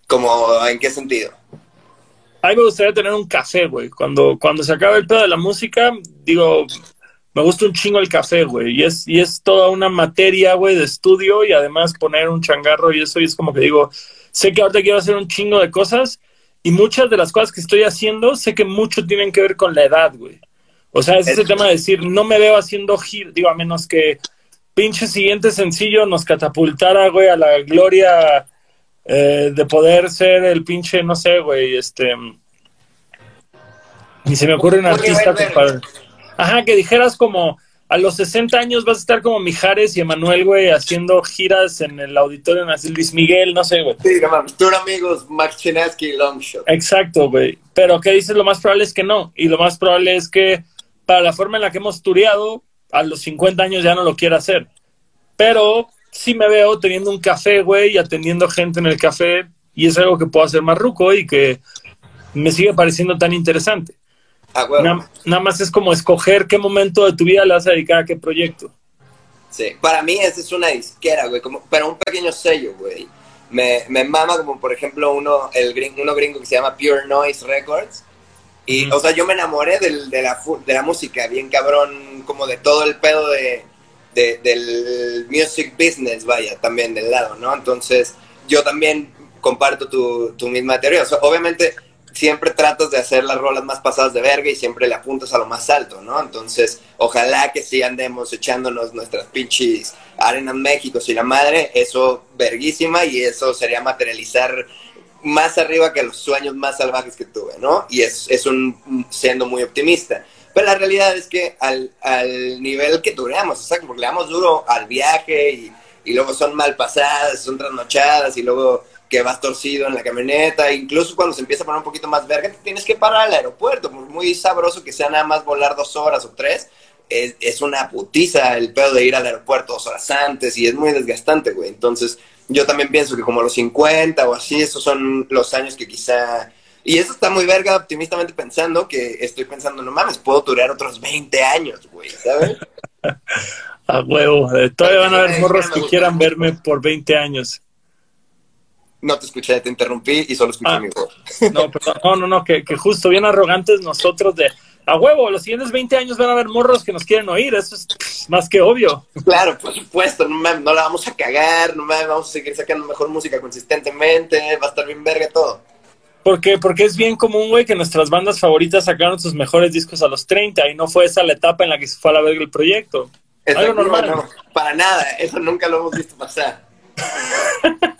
¿Como en qué sentido? A mí me gustaría tener un café, güey. Cuando, cuando se acabe el pedo de la música, digo, me gusta un chingo el café, güey. Y es, y es toda una materia, güey, de estudio y además poner un changarro y eso. Y es como que digo, sé que ahorita quiero hacer un chingo de cosas y muchas de las cosas que estoy haciendo, sé que mucho tienen que ver con la edad, güey. O sea, es ese tema de decir, no me veo haciendo giro, digo, a menos que pinche siguiente sencillo nos catapultara, güey, a la gloria eh, de poder ser el pinche, no sé, güey, este... Ni se me ocurre un artista para... Ajá, que dijeras como, a los 60 años vas a estar como Mijares y Emanuel, güey, haciendo giras en el Auditorio Nacional Luis Miguel, no sé, güey. Sí, Tour amigos, Max Chinaski y Longshot. Exacto, güey. Pero ¿qué dices? Lo más probable es que no. Y lo más probable es que para la forma en la que hemos tureado, a los 50 años ya no lo quiera hacer. Pero sí me veo teniendo un café, güey, y atendiendo gente en el café. Y es algo que puedo hacer más ruco y que me sigue pareciendo tan interesante. Ah, nada, más es como escoger qué momento de tu vida le vas a dedicar a qué proyecto. Sí, para mí esa es una disquera, güey, como, pero un pequeño sello, güey. Me, me mama como, por ejemplo, uno, el gringo, uno gringo que se llama Pure Noise Records. Y, o sea, yo me enamoré del, de, la, de la música, bien cabrón, como de todo el pedo de, de, del music business, vaya, también del lado, ¿no? Entonces, yo también comparto tu, tu misma teoría. O sea, obviamente, siempre tratas de hacer las rolas más pasadas de verga y siempre le apuntas a lo más alto, ¿no? Entonces, ojalá que sí andemos echándonos nuestras pinches arenas México y la madre, eso verguísima y eso sería materializar más arriba que los sueños más salvajes que tuve, ¿no? Y es, es un siendo muy optimista. Pero la realidad es que al, al nivel que tureamos, o sea, porque le damos duro al viaje y, y luego son mal pasadas, son trasnochadas y luego que vas torcido en la camioneta, incluso cuando se empieza a poner un poquito más verga, tienes que parar al aeropuerto, por muy sabroso que sea nada más volar dos horas o tres, es, es, una putiza el pedo de ir al aeropuerto dos horas antes y es muy desgastante, güey. Entonces, yo también pienso que como los 50 o así, esos son los años que quizá... Y eso está muy verga, optimistamente pensando que estoy pensando, no mames, puedo durar otros 20 años, güey, ¿sabes? a huevo, todavía van a haber morros que quieran verme por 20 años. No te escuché, te interrumpí y solo escuché ah. mi voz. No, no, no, no, que, justo bien arrogantes nosotros de a huevo, los siguientes 20 años van a haber morros que nos quieren oír, eso es más que obvio. Claro, por supuesto, no, no la vamos a cagar, no vamos a seguir sacando mejor música consistentemente, va a estar bien verga todo. Porque, porque es bien común, güey, que nuestras bandas favoritas sacaron sus mejores discos a los 30 y no fue esa la etapa en la que se fue a la verga el proyecto. Algo normal. No, para nada, eso nunca lo hemos visto pasar.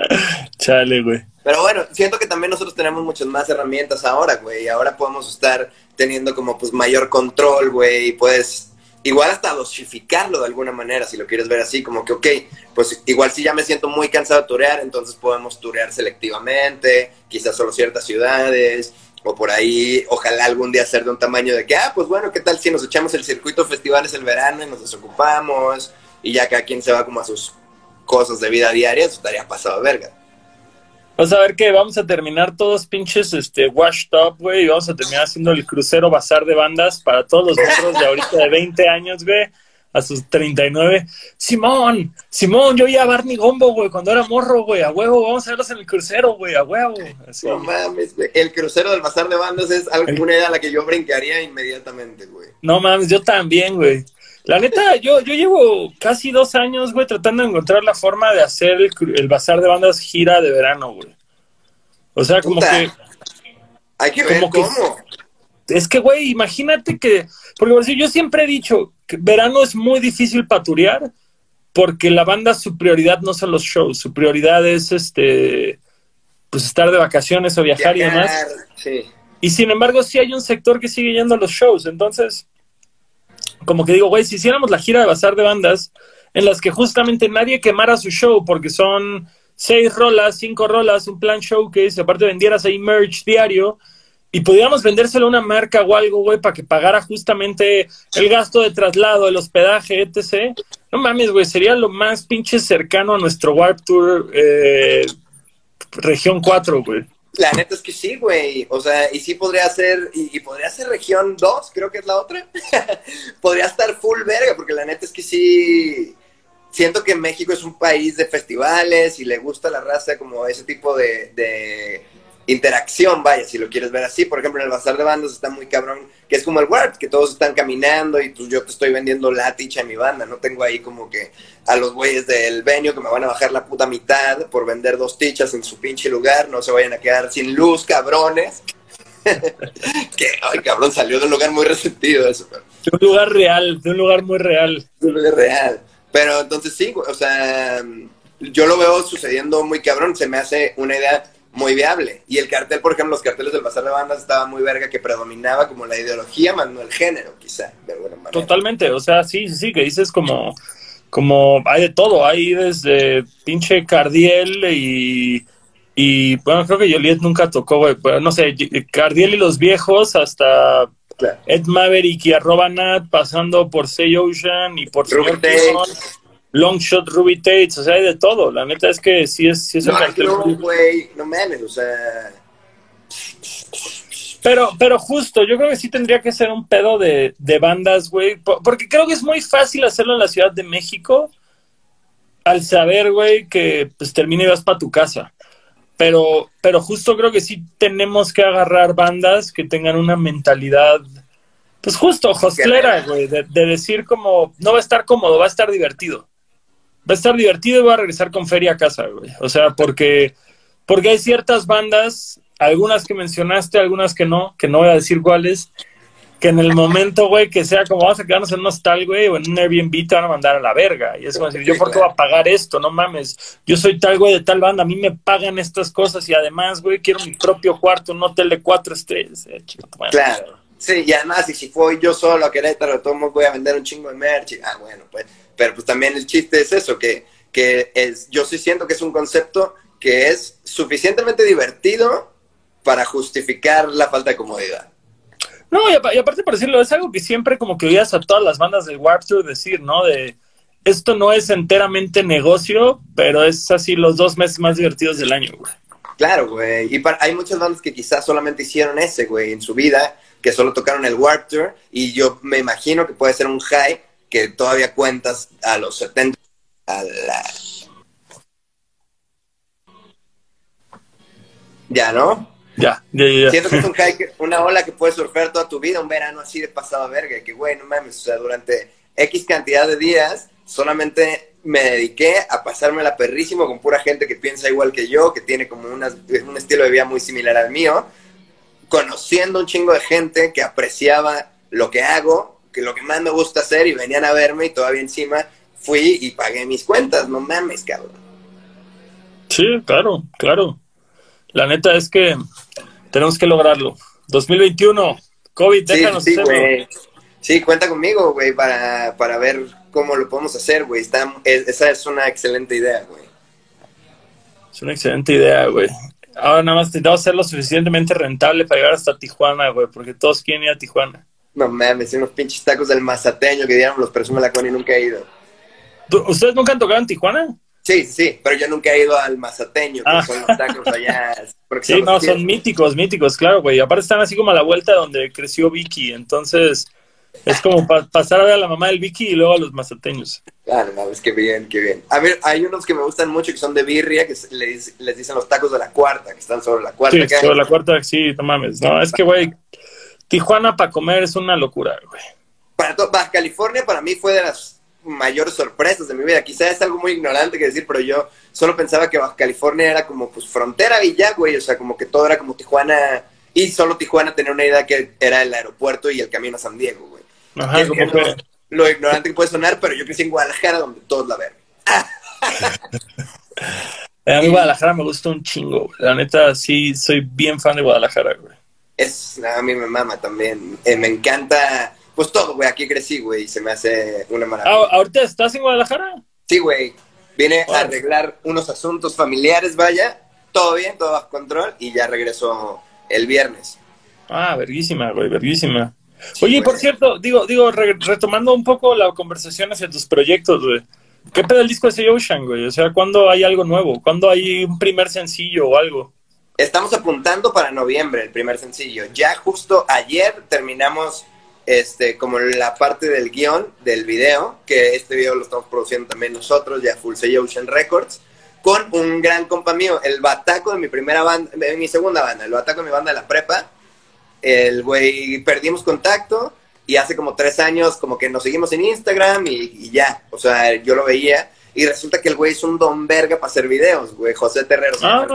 Chale, güey. Pero bueno, siento que también nosotros tenemos muchas más herramientas ahora, güey. Ahora podemos estar teniendo como pues mayor control, güey. Y puedes igual hasta dosificarlo de alguna manera, si lo quieres ver así, como que, ok, pues igual si ya me siento muy cansado de turear, entonces podemos turear selectivamente, quizás solo ciertas ciudades, o por ahí, ojalá algún día ser de un tamaño de que, ah, pues bueno, ¿qué tal si nos echamos el circuito festivales el verano y nos desocupamos? Y ya cada quien se va como a sus cosas de vida diaria, eso estaría pasado verga. Vamos a ver que vamos a terminar todos pinches este washed up, güey, y vamos a terminar haciendo el crucero bazar de bandas para todos los otros de ahorita de 20 años, güey, a sus 39. Simón, Simón, yo iba a Barney Gombo, güey, cuando era morro, güey, a huevo, vamos a verlos en el crucero, güey, a huevo. No mames, güey. El crucero del bazar de bandas es alguna idea a la que yo brincaría inmediatamente, güey. No mames, yo también, güey. La neta, yo, yo llevo casi dos años, güey, tratando de encontrar la forma de hacer el, bazar de bandas gira de verano, güey. O sea, como que... Hay que ver cómo. es que, güey, imagínate que... Porque yo siempre he dicho que verano es muy difícil paturear porque la banda, su prioridad no son los shows, su prioridad es, este, pues, estar de vacaciones o viajar, y demás. Sí. Y sin embargo, sí hay un sector que sigue yendo a los shows. Entonces, como que digo, güey, si hiciéramos la gira de bazar de bandas en las que justamente nadie quemara su show porque son seis rolas, cinco rolas, un plan showcase, aparte vendieras ahí merch diario y pudiéramos vendérselo a una marca o algo, güey, para que pagara justamente el gasto de traslado, el hospedaje, etc. No mames, güey, sería lo más pinche cercano a nuestro Warp Tour eh, región 4, güey. La neta es que sí, güey. O sea, y sí podría ser, y, podría ser región 2, creo que es la otra. podría estar full verga, porque la neta es que sí. Siento que México es un país de festivales y le gusta la raza como ese tipo de interacción, vaya, si lo quieres ver así. Por ejemplo, en el bazar de bandas está muy cabrón, que es como el Warp, que todos están caminando y pues yo te estoy vendiendo la ticha en mi banda. No tengo ahí como que a los güeyes del venio que me van a bajar la puta mitad por vender dos tichas en su pinche lugar. No se vayan a quedar sin luz, cabrones. que, ay, cabrón, salió de un lugar muy resentido eso. De un lugar real, de un lugar muy real. De un lugar real. Pero entonces sí, o sea, yo lo veo sucediendo muy cabrón. Se me hace una idea muy viable. Y el cartel, por ejemplo, los carteles del Bazar de Bandas estaba muy verga, que predominaba como la ideología, más no el género, quizá, de alguna manera. Totalmente, o sea, sí, sí, que dices como, como hay de todo, hay desde pinche Cardiel y, y bueno, creo que Joliet nunca tocó, güey, no sé, Cardiel y los viejos hasta... Ed Maverick y arroba Nat, pasando por Say Ocean y por long shot Ruby Tates, o sea, hay de todo. La neta es que sí es, sí es no, un cartel. No, güey, no mames, o sea. Pero, pero justo, yo creo que sí tendría que ser un pedo de, de bandas, güey. Porque creo que es muy fácil hacerlo en la Ciudad de México al saber, güey, que pues termina y vas para tu casa. Pero, pero justo creo que sí tenemos que agarrar bandas que tengan una mentalidad, pues justo, hostelera, güey, de, de decir como, no va a estar cómodo, va a estar divertido va a estar divertido y voy a regresar con feria a casa, güey. O sea, porque, porque hay ciertas bandas, algunas que mencionaste, algunas que no, que no voy a decir cuáles, que en el momento, güey, que sea como vamos a quedarnos en un hostal, güey, o en un Airbnb te van a mandar a la verga. Y es como decir, ¿yo por qué voy a pagar esto? No mames. Yo soy tal, güey, de tal banda, a mí me pagan estas cosas y además, güey, quiero mi propio cuarto, un hotel de cuatro estrellas. Eh, claro. Sí, y además, y si fui yo solo a Querétaro, tomo, voy a vender un chingo de merch. ah, bueno, pues pero pues también el chiste es eso, que, que es, yo sí siento que es un concepto que es suficientemente divertido para justificar la falta de comodidad. No, y, aparte por decirlo, es algo que siempre como que oías a todas las bandas del Warp Tour decir, ¿no? De esto no es enteramente negocio, pero es así los dos meses más divertidos del año, güey. Claro, güey. Y hay muchas bandas que quizás solamente hicieron ese, güey, en su vida, que solo tocaron el Warp Tour, y yo me imagino que puede ser un high que todavía cuentas a los 70, a la... Ya, ¿no? Ya, ya, ya. Siento que es un hike, una ola que puedes surfear toda tu vida, un verano así de pasado a verga, que güey, no mames, o sea, durante X cantidad de días solamente me dediqué a pasármela perrísimo con pura gente que piensa igual que yo, que tiene como un estilo de vida muy similar al mío, conociendo un chingo de gente que apreciaba lo que hago que lo que más me gusta hacer y venían a verme y todavía encima fui y pagué mis cuentas, no mames, cabrón. Sí, claro, claro. La neta es que tenemos que lograrlo. 2021, COVID, déjanos sí, sí, Sí, cuenta conmigo, güey, para, para ver cómo lo podemos hacer, güey. esa es una excelente idea, güey. Es una excelente idea, güey. Ahora nada más necesitamos ser lo suficientemente rentable para llegar hasta Tijuana, güey, porque todos quieren ir a Tijuana. No mames, unos pinches tacos del mazateño que dieron los presume la con y nunca he ido. ¿Ustedes nunca han tocado en Tijuana? Sí, sí, pero yo nunca he ido al mazateño, que ah. son los tacos allá. Sí, no, son míticos, míticos, claro, güey. Aparte están así como a la vuelta donde creció Vicky, entonces es como pasar a ver a la mamá del Vicky y luego a los mazateños. Claro, no, es que bien, qué bien. A ver, hay unos que me gustan mucho que son de birria, que les, les dicen los tacos de la cuarta, que están sobre la cuarta. Sí, sobre la cuarta, sí, no mames. No, es que, güey, Tijuana para comer es una locura, güey. Para Baja California para mí fue de las mayores sorpresas de mi vida. Quizás es algo muy ignorante que decir, pero yo solo pensaba que Baja California era como pues frontera y ya, güey. O sea, como que todo era como Tijuana y solo Tijuana tenía una idea que era el aeropuerto y el camino a San Diego, güey. Ajá, como que... Lo ignorante que puede sonar, pero yo crecí en Guadalajara donde todos la ven. a mí Guadalajara me gusta un chingo. La neta, sí, soy bien fan de Guadalajara, güey. Es, a mí me mama también. Eh, me encanta, pues todo, güey. Aquí crecí, güey, y se me hace una maravilla. Ah, ¿Ahorita estás en Guadalajara? Sí, güey. Vine a arreglar unos asuntos familiares, vaya. Todo bien, todo bajo control, y ya regreso el viernes. Ah, verguísima, güey, verguísima. Oye, por cierto, digo, digo, retomando un poco la conversación hacia tus proyectos, güey. ¿Qué pedo el disco de Ocean, güey? O sea, ¿cuándo hay algo nuevo? ¿Cuándo hay un primer sencillo o algo? Estamos apuntando para noviembre el primer sencillo. Ya justo ayer terminamos este como la parte del guion del video, que este video lo estamos produciendo también nosotros, ya Full Say Ocean Records, con un gran compa mío, el bataco de mi primera banda, de mi segunda banda, el bataco de mi banda de la prepa. El güey, perdimos contacto y hace como tres años como que nos seguimos en Instagram y, ya, o sea, yo lo veía y resulta que el güey es un don verga para hacer videos, güey, José Terrero. Ah,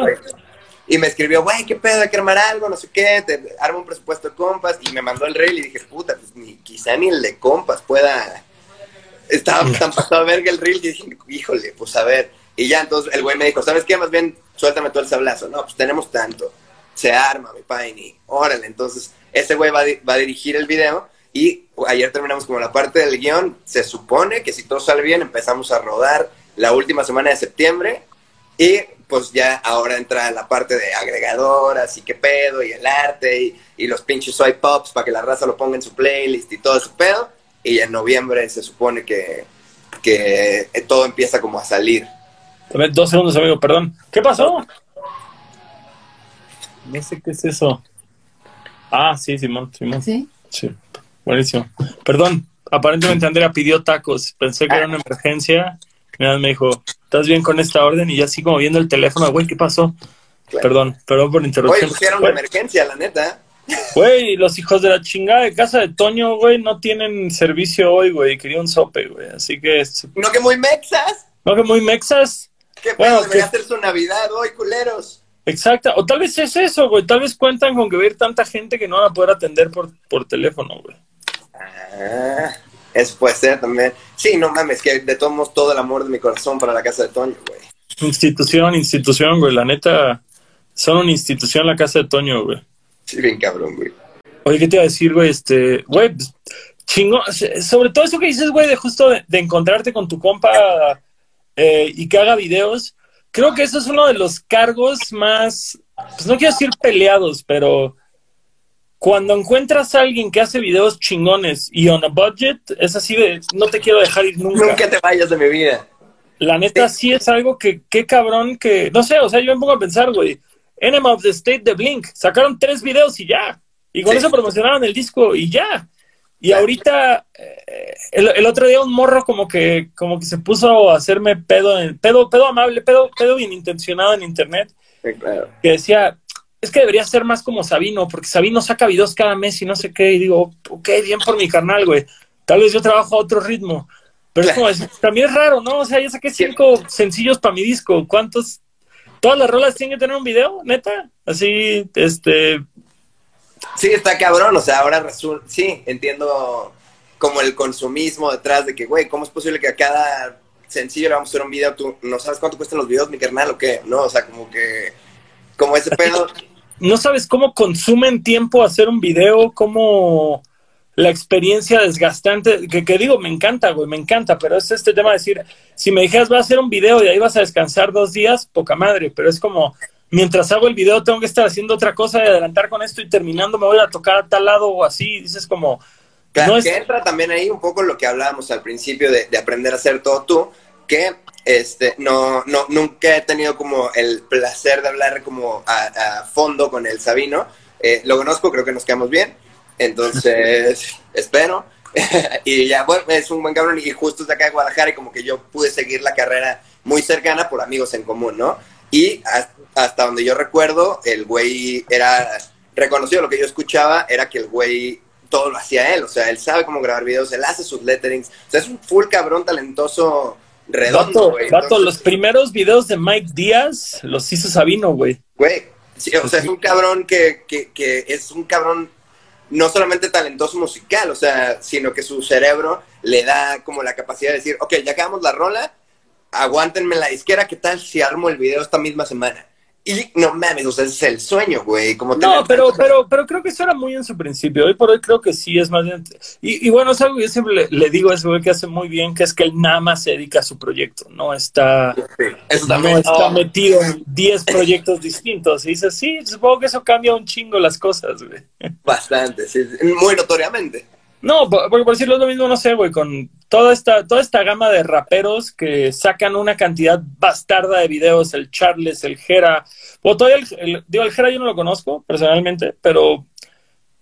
y me escribió, güey, qué pedo, hay que armar algo, no sé qué, te armo un presupuesto de compas. Y me mandó el reel y dije, puta, pues ni, quizá ni el de compas pueda. Estaba tan pasado a verga el reel y dije, híjole, pues a ver. Y ya entonces el güey me dijo, ¿sabes qué? Más bien, suéltame todo el sablazo. No, pues tenemos tanto. Se arma, mi paini. Órale, entonces ese güey va, va a dirigir el video. Y ayer terminamos como la parte del guion. Se supone que si todo sale bien, empezamos a rodar la última semana de septiembre. Y pues ya ahora entra la parte de agregadoras y qué pedo, y el arte, y, los pinches soy pops para que la raza lo ponga en su playlist y todo ese pedo. Y en noviembre se supone que, que todo empieza como a salir. Dos segundos, amigo, perdón. ¿Qué pasó? No sé qué es eso. Ah, sí, Simón, Simón. ¿Sí? Sí, buenísimo. Perdón, aparentemente Andrea pidió tacos. Pensé que era una emergencia. Mira, me dijo, ¿estás bien con esta orden? Y ya así como viendo el teléfono, güey, ¿qué pasó? Perdón, perdón por interrumpir. Güey, pusieron una emergencia, la neta. Güey, los hijos de la chingada de casa de Toño, güey, no tienen servicio hoy, güey. Quería un sope, güey. Así que... ¿No que muy mexas? ¿No que muy mexas? ¿Qué bueno, debería hacer su Navidad hoy, culeros? Exacto. O tal vez es eso, güey. Tal vez cuentan con que ver tanta gente que no van a poder atender por, por teléfono, güey. Ah... Eso puede ser también. Sí, no mames, que de todos modos todo el amor de mi corazón para la casa de Toño, güey. Institución, institución, güey. La neta, son una institución la casa de Toño, güey. Sí, bien cabrón, güey. Oye, ¿qué te iba a decir, güey? Este, güey, pues, chingo, sobre todo eso que dices, güey, de justo de, encontrarte con tu compa eh, y que haga videos. Creo que eso es uno de los cargos más, pues no quiero decir peleados, pero cuando encuentras a alguien que hace videos chingones y on a budget, es así de, no te quiero dejar ir nunca. Nunca te vayas de mi vida. La neta sí, es algo que, qué cabrón que, no sé, o sea, yo me pongo a pensar, güey, Enema of the State de Blink, sacaron tres videos y ya. Y con eso promocionaron el disco y ya. Y ahorita, eh, el, otro día un morro como que, como que se puso a hacerme pedo, pedo, pedo amable, pedo, pedo bien intencionado en internet. claro. Que decía, es que debería ser más como Sabino, porque Sabino saca videos cada mes y no sé qué, y digo, ok, bien por mi canal, güey. Tal vez yo trabajo a otro ritmo. Pero es como, también es raro, ¿no? O sea, ya saqué cinco sencillos para mi disco. ¿Cuántos? ¿Todas las rolas tienen que tener un video, neta? Así, este... Sí, está cabrón, o sea, ahora resulta, sí, entiendo como el consumismo detrás de que, güey, ¿cómo es posible que a cada sencillo le vamos a hacer un video? ¿Tú no sabes cuánto cuestan los videos, mi carnal, o qué? No, o sea, como que, como ese pedo no sabes cómo consumen tiempo hacer un video, cómo la experiencia desgastante, que, que, digo, me encanta, güey, me encanta, pero es este tema de decir, si me dijeras, vas a hacer un video y ahí vas a descansar dos días, poca madre, pero es como, mientras hago el video tengo que estar haciendo otra cosa y adelantar con esto y terminando me voy a tocar a tal lado o así, dices como... Claro, que entra también ahí un poco lo que hablábamos al principio de, de aprender a hacer todo tú, que este, no, no, nunca he tenido como el placer de hablar como a, fondo con el Sabino. Eh, lo conozco, creo que nos quedamos bien. Entonces, espero. y ya, bueno, es un buen cabrón y justo de acá de Guadalajara y como que yo pude seguir la carrera muy cercana por amigos en común, ¿no? Y hasta donde yo recuerdo, el güey era reconocido, lo que yo escuchaba era que el güey todo lo hacía él, o sea, él sabe cómo grabar videos, él hace sus letterings, o sea, es un full cabrón talentoso redondo, güey. los primeros videos de Mike Díaz los hizo Sabino, güey. Güey, o sea, es un cabrón que, que, que es un cabrón no solamente talentoso musical, o sea, sino que su cerebro le da como la capacidad de decir, ok, ya acabamos la rola, aguántenme la disquera, ¿qué tal si armo el video esta misma semana? Y no mames, o sea, es el sueño, güey. Como no, pero, pero, pero creo que eso era muy en su principio. Hoy por hoy creo que sí es más bien. Y, y bueno, es algo que yo siempre le, digo a ese güey que hace muy bien, que es que él nada más se dedica a su proyecto. No está, no está metido en 10 proyectos distintos. Y dice, sí, supongo que eso cambia un chingo las cosas, güey. Bastante, sí, muy notoriamente. No, porque por decirlo lo mismo, no sé, güey, con toda esta, toda esta gama de raperos que sacan una cantidad bastarda de videos, el Charles, el Jera, o todavía el, digo, el Jera yo no lo conozco personalmente, pero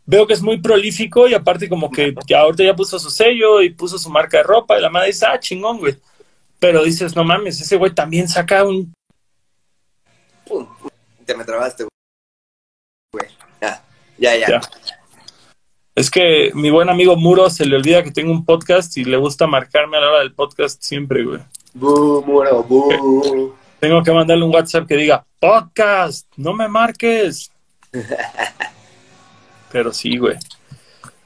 veo que es muy prolífico y aparte como que, ahorita ya puso su sello y puso su marca de ropa y la madre dice, ah, chingón, güey. Pero dices, no mames, ese güey también saca un... Te me trabaste, güey. Ya, ya, ya. Es que mi buen amigo Muro se le olvida que tengo un podcast y le gusta marcarme a la hora del podcast siempre, güey. Muro, Tengo que mandarle un WhatsApp que diga, podcast, no me marques. Pero sí, güey.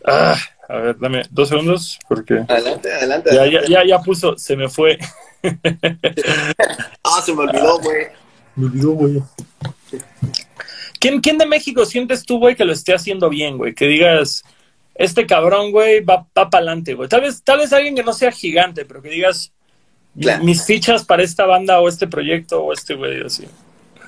Ah, a ver, dame dos segundos porque... Adelante, adelante. Ya, ya, ya, ya puso, se me fue. ah, se me olvidó, güey. Me olvidó, güey. ¿Quién, ¿Quién de México sientes tú, güey, que lo esté haciendo bien, güey? Que digas, este cabrón, güey, va, va para adelante, güey. Tal vez, tal vez alguien que no sea gigante, pero que digas mis fichas para esta banda o este proyecto o este güey, así.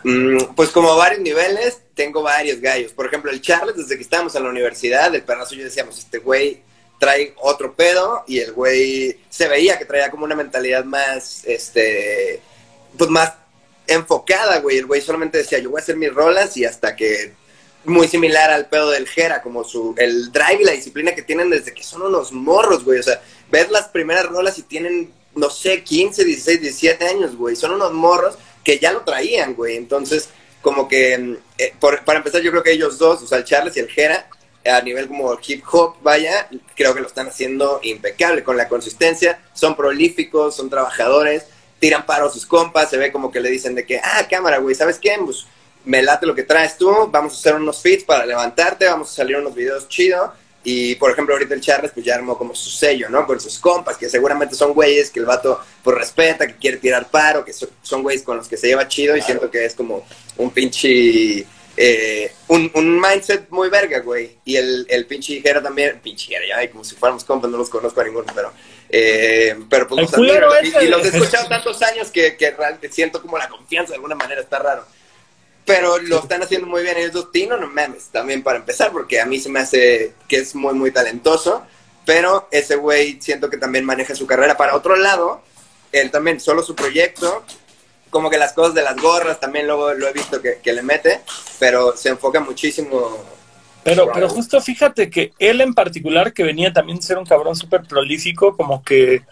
Mm, pues como varios niveles, tengo varios gallos. Por ejemplo, el Charles, desde que estábamos en la universidad, el perrazo yo decíamos, este güey trae otro pedo y el güey se veía que traía como una mentalidad más, este, pues más enfocada, güey. El güey solamente decía, yo voy a hacer mis rolas y hasta que muy similar al pedo del Jera, como su, el drive y la disciplina que tienen desde que son unos morros, güey. O sea, ver las primeras rolas y tienen, no sé, 15, 16, 17 años, güey. Son unos morros que ya lo traían, güey. Entonces, como que, mm, eh, para empezar, yo creo que ellos dos, o sea, el Charles y el Jera, a nivel como hip hop, vaya, creo que lo están haciendo impecable con la consistencia. Son prolíficos, son trabajadores, tiran paro a sus compas, se ve como que le dicen de que, ah, cámara, güey, ¿sabes qué? Pues me late lo que traes tú, vamos a hacer unos feeds para levantarte, vamos a salir unos videos chidos. Y, por ejemplo, ahorita el Charles pues ya armó como su sello, ¿no? Con sus compas, que seguramente son güeyes que el vato pues respeta, que quiere tirar paro, que son, güeyes con los que se lleva chido y siento que es como un pinche... Eh, un, un, mindset muy verga, güey. Y el, el pinche Jera también, pinche Jera, ya, como si fuéramos compas, no los conozco a ninguno, pero... Eh, pero pues los y, los he escuchado tantos años que, que siento como la confianza de alguna manera, está raro pero lo están haciendo muy bien ellos dos. Tino, no mames, también para empezar, porque a mí se me hace que es muy, muy talentoso, pero ese güey siento que también maneja su carrera para otro lado, él también, solo su proyecto, como que las cosas de las gorras también luego lo he visto que, le mete, pero se enfoca muchísimo. Pero, pero justo fíjate que él en particular, que venía también de ser un cabrón súper prolífico, como que,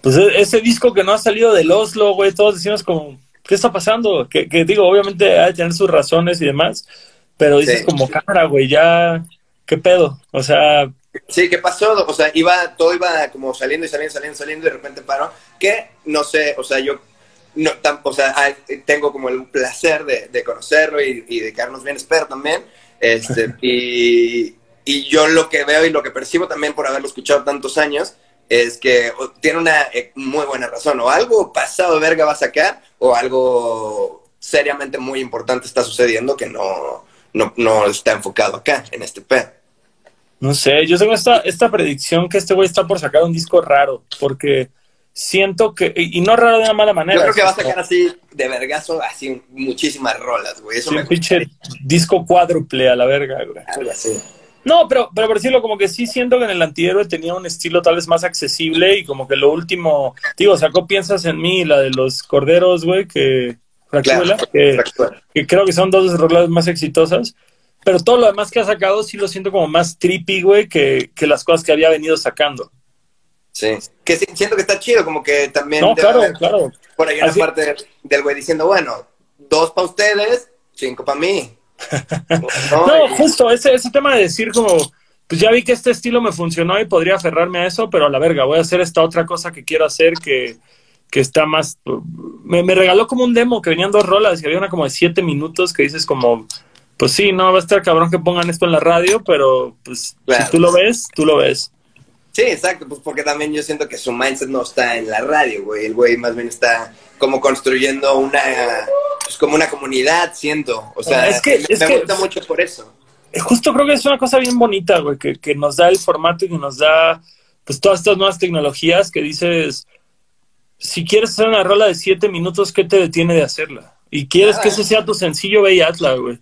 pues e-, ese disco que no ha salido del Oslo, güey, todos decimos como, ¿qué está pasando? Que, digo, obviamente hay que tener sus razones y demás, pero dices como cámara, güey, ya, ¿qué pedo? O sea... Sí, ¿qué pasó? O sea, iba, todo iba como saliendo y saliendo, saliendo, saliendo y de repente paró. Que, no sé, o sea, yo no, o sea, tengo como el placer de, conocerlo y, de quedarnos bien, espero también. Este, y, y yo lo que veo y lo que percibo también por haberlo escuchado tantos años es que tiene una eh, muy buena razón. O algo pasado de verga va a sacar, o algo seriamente muy importante está sucediendo que no, no, está enfocado acá, en este P. No sé, yo tengo esta, esta predicción que este güey está por sacar un disco raro, porque siento que, y no raro de una mala manera. Yo creo que va a sacar así de vergazo, así muchísimas rolas, güey. Eso un pinche disco cuádruple a la verga, güey. Algo así. No, pero, pero por decirlo, como que sí siento que en el antihéroe tenía un estilo tal vez más accesible y como que lo último, digo, sacó Piensas en mí, la de los corderos, güey, que, que, creo que son dos de sus más exitosas, pero todo lo demás que ha sacado sí lo siento como más trippy, güey, que, que las cosas que había venido sacando. Sí, que siento que está chido, como que también... No, claro, claro. Por ahí una parte del güey diciendo, bueno, dos para ustedes, cinco para mí. No, justo, ese, ese tema de decir como, pues ya vi que este estilo me funcionó y podría aferrarme a eso, pero a la verga, voy a hacer esta otra cosa que quiero hacer que, que está más... Me, regaló como un demo que venían dos rolas y había una como de siete minutos que dices como, pues sí, no, va a estar cabrón que pongan esto en la radio, pero pues si tú lo ves, tú lo ves. Sí, exacto, pues porque también yo siento que su mindset no está en la radio, güey. El güey más bien está como construyendo una pues, como una comunidad, siento. O sea, Es que- me, es me que- gusta mucho por eso. Justo creo que es una cosa bien bonita, güey, que, que nos da el formato y que nos da, pues, todas estas nuevas tecnologías que dices, si quieres hacer una rola de siete minutos, ¿qué te detiene de hacerla? Y quieres Nada. que ese sea tu sencillo, ve y hazla, güey.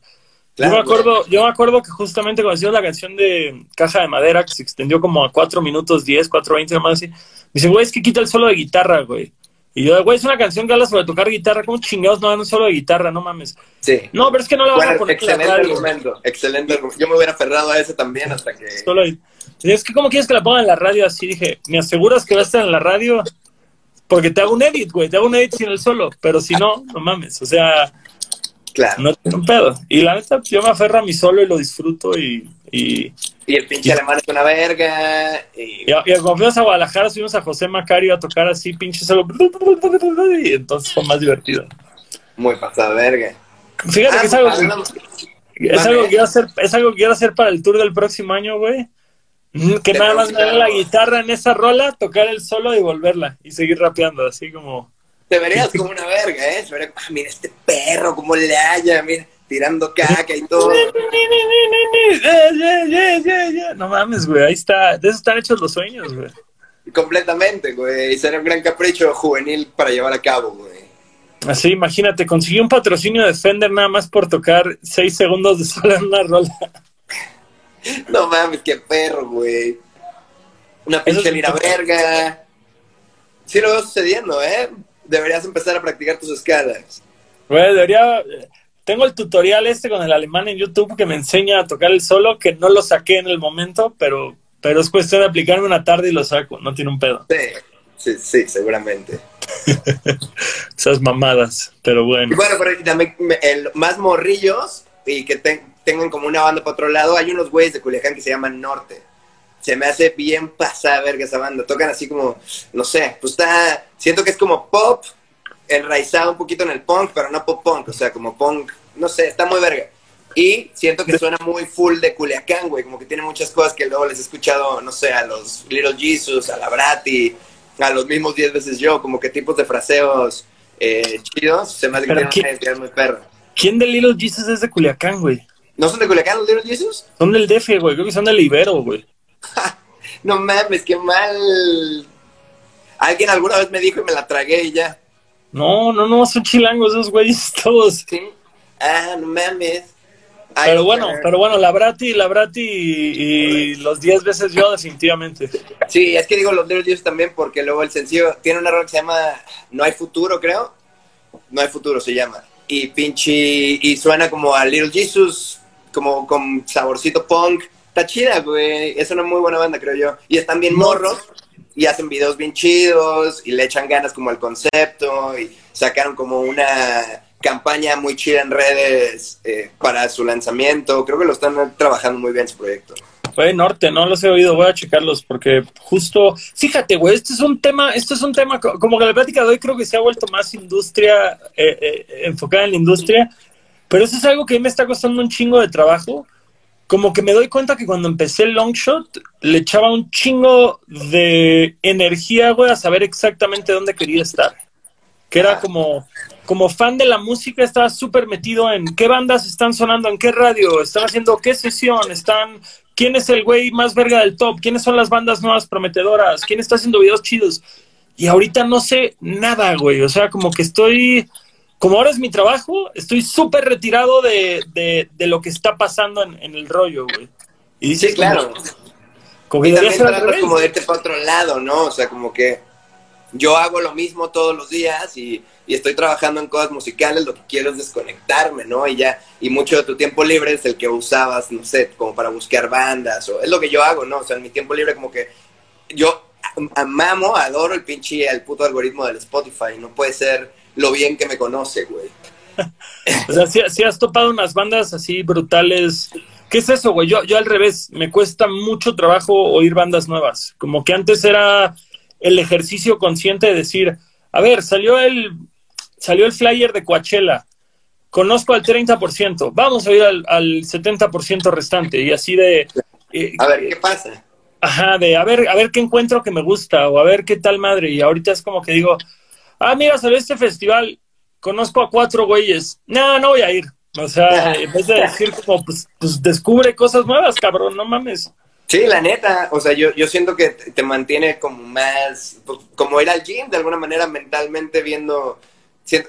Claro, yo, me acuerdo, yo me acuerdo que justamente cuando hicimos la canción de Caja de Madera, que se extendió como a 4 minutos 10, 4, 20, más así, me dice, güey, es que quita el solo de guitarra, güey. Y yo, güey, es una canción que habla sobre tocar guitarra, ¿cómo chingados no dan un solo de guitarra? No mames. Sí. No, pero es que no la van a Bueno, poner excelente radio. argumento, excelente argumento. Yo me hubiera aferrado a ese también hasta que... Solo es que, ¿cómo quieres que la ponga en la radio así? Dije, ¿me aseguras que va a estar en la radio? Porque te hago un edit, güey, te hago un edit sin el solo. Pero si no, no mames. O sea, Claro. no un pedo. Y la neta, yo me aferro a mi solo y lo disfruto. Y, y, Y el pinche alemán es una verga. Y... y, y cuando fuimos a Guadalajara, subimos a José Macario a tocar así, pinche solo. Y entonces fue más divertido. Muy pasado verga. Fíjate que es algo, hablamos- es algo que quiero hacer, es algo que quiero hacer para el tour del próximo año, güey. Mm, Que nada más me la guitarra en esa rola, tocar el solo y volverla. Y seguir rapeando, así como. Te verías como una verga, ¿eh? Se vería, ah, mira este perro, cómo le haya, mira, tirando caca y todo. No mames, güey, ahí está. De eso están hechos los sueños, güey. Completamente, güey. Y sería un gran capricho juvenil para llevar a cabo, güey. Así, imagínate, conseguí un patrocinio de Fender nada más por tocar seis segundos de solo en una rola. No mames, qué perro, güey. Una pinche lira verga. Sí lo veo sucediendo, ¿eh? Deberías empezar a practicar tus escalas. Güey, debería. Tengo el tutorial este con el alemán en YouTube que me enseña a tocar el solo, que no lo saqué en el momento, pero, pero es cuestión de aplicarme una tarde y lo saco, no tiene un pedo. Sí, sí, sí, seguramente. Esas mamadas, pero Y bueno. bueno, pero también el, más morrillos y que ten- tengan como una banda para otro lado, hay unos güeyes de Culiacán que se llaman Norte. Se me hace bien pasada verga esa banda. Tocan así como, no sé, pues está, siento que es como pop, enraizado un poquito en el punk, pero no pop punk, o sea, como punk, no sé, está muy verga. Y siento que suena muy full de Culiacán, güey, como que tiene muchas cosas que luego les he escuchado, no sé, a los Little Jesus, a la Brati, a los mismos 10 veces yo, como que tipos de fraseos eh, chidos, se me hace que Pero tienen ¿qué- una identidad muy perra. ¿Quién de Little Jesus es de Culiacán, güey? ¿No son de Culiacán los Little Jesus? Son del DF, güey. Creo que son del Ibero, güey. No mames, qué mal. Alguien alguna vez me dijo y me la tragué y ya. No, no, no, son chilangos esos güeyes todos. ¿Sí? Ah, no mames. Ay, Pero bueno, pero bueno, la Brati, la Brati y, y los 10 veces yo, definitivamente. Sí, es que digo los Little Jesus también porque luego el sencillo tiene una rola que se llama No hay futuro, creo. No hay futuro se llama. Y pinche. Y suena como a Little Jesus, como con saborcito punk. Está chida, güey. Es una muy buena banda, creo yo. Y están bien morros. Y hacen videos bien chidos. Y le echan ganas como al concepto. Y sacaron como una campaña muy chida en redes eh, para su lanzamiento. Creo que lo están trabajando muy bien su proyecto. Güey, Norte, no los he oído, voy a checarlos porque justo, fíjate, güey, este es un tema, esto es un tema, co- como que la plática de hoy creo que se ha vuelto más industria, eh, eh, enfocada en la industria, pero eso es algo que a mí me está costando un chingo de trabajo. Como que me doy cuenta que cuando empecé el long shot le echaba un chingo de energía, güey, a saber exactamente dónde quería estar. Que era como, como fan de la música, estaba súper metido en qué bandas están sonando, en qué radio, están haciendo qué sesión, están, quién es el güey más verga del top, quiénes son las bandas nuevas prometedoras, quién está haciendo videos chidos. Y ahorita no sé nada, güey. O sea, como que estoy, como ahora es mi trabajo, estoy súper retirado de, de, de lo que está pasando en, en el rollo, güey. Y dices, Sí, claro. Como, como Y también tratas como de irte para otro lado, ¿no? O sea, como que yo hago lo mismo todos los días y, y estoy trabajando en cosas musicales, lo que quiero es desconectarme, ¿no? Y ya, y mucho de tu tiempo libre es el que usabas, no sé, como para buscar bandas, o es lo que yo hago, ¿no? O sea, en mi tiempo libre como que yo amamo, adoro el pinche, el puto algoritmo del Spotify, no puede ser lo bien que me conoce, güey. O sea, si, si has topado unas bandas así brutales. ¿Qué es eso, güey? Yo, yo al revés, me cuesta mucho trabajo oír bandas nuevas. Como que antes era el ejercicio consciente de decir, a ver, salió el, salió el flyer de Coachella, conozco al 30%, vamos a ir al, al 70% restante. Y así de... eh, A ver, ¿qué pasa? Ajá, de a ver, a ver qué encuentro que me gusta o a ver qué tal madre. Y ahorita es como que digo, ah, mira, salió este festival, conozco a cuatro güeyes. No, no voy a ir. O sea, en vez de decir como, pues, pues descubre cosas nuevas, cabrón, no mames. Sí, la neta, o sea, yo, yo siento que te mantiene como más, pues, como ir al gym, de alguna manera mentalmente viendo,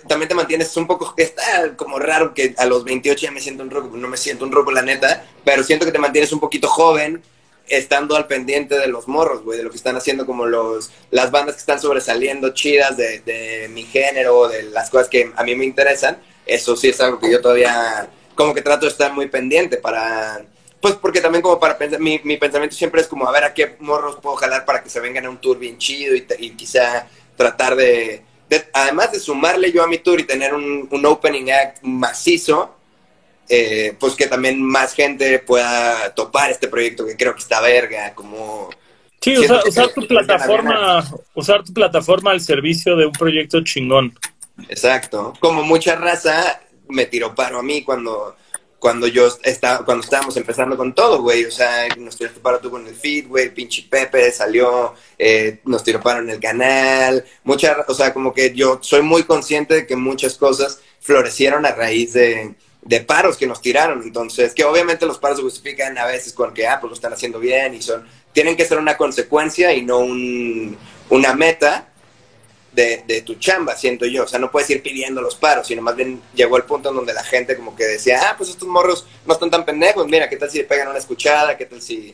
también te mantienes un poco, está como raro que a los 28 ya me siento un robo, no me siento un robo la neta, pero siento que te mantienes un poquito joven, estando al pendiente de los morros, güey, de lo que están haciendo como los, las bandas que están sobresaliendo chidas de, de mi género, de las cosas que a mí me interesan, eso sí es algo que yo todavía como que trato de estar muy pendiente para pues porque también como para pensar, mi, mi, pensamiento siempre es como a ver a qué morros puedo jalar para que se vengan a un tour bien chido y, quizá tratar de, además de sumarle yo a mi tour y tener un, un opening act macizo, eh, pues que también más gente pueda topar este proyecto que creo que está verga, como... Sí, usar, tu plataforma, usar tu plataforma al servicio de un proyecto chingón. Exacto. Como mucha raza me tiró paro a mí cuando cuando yo estaba, cuando estábamos empezando con todo, güey, o sea, nos tiró paro tú con el feed, güey, pinche Pepe salió, eh, nos tiró paro en el canal, mucha, o sea, como que yo soy muy consciente de que muchas cosas florecieron a raíz de, de paros que nos tiraron, entonces, que obviamente los paros se justifican a veces con que, ah, pues lo están haciendo bien y son, tienen que ser una consecuencia y no un, una meta, de, tu chamba, siento yo. O sea, no puedes ir pidiendo los paros, sino más bien llegó el punto en donde la gente como que decía, ah, pues estos morros no están tan pendejos, mira, ¿qué tal si le pegan una escuchada? ¿Qué tal si,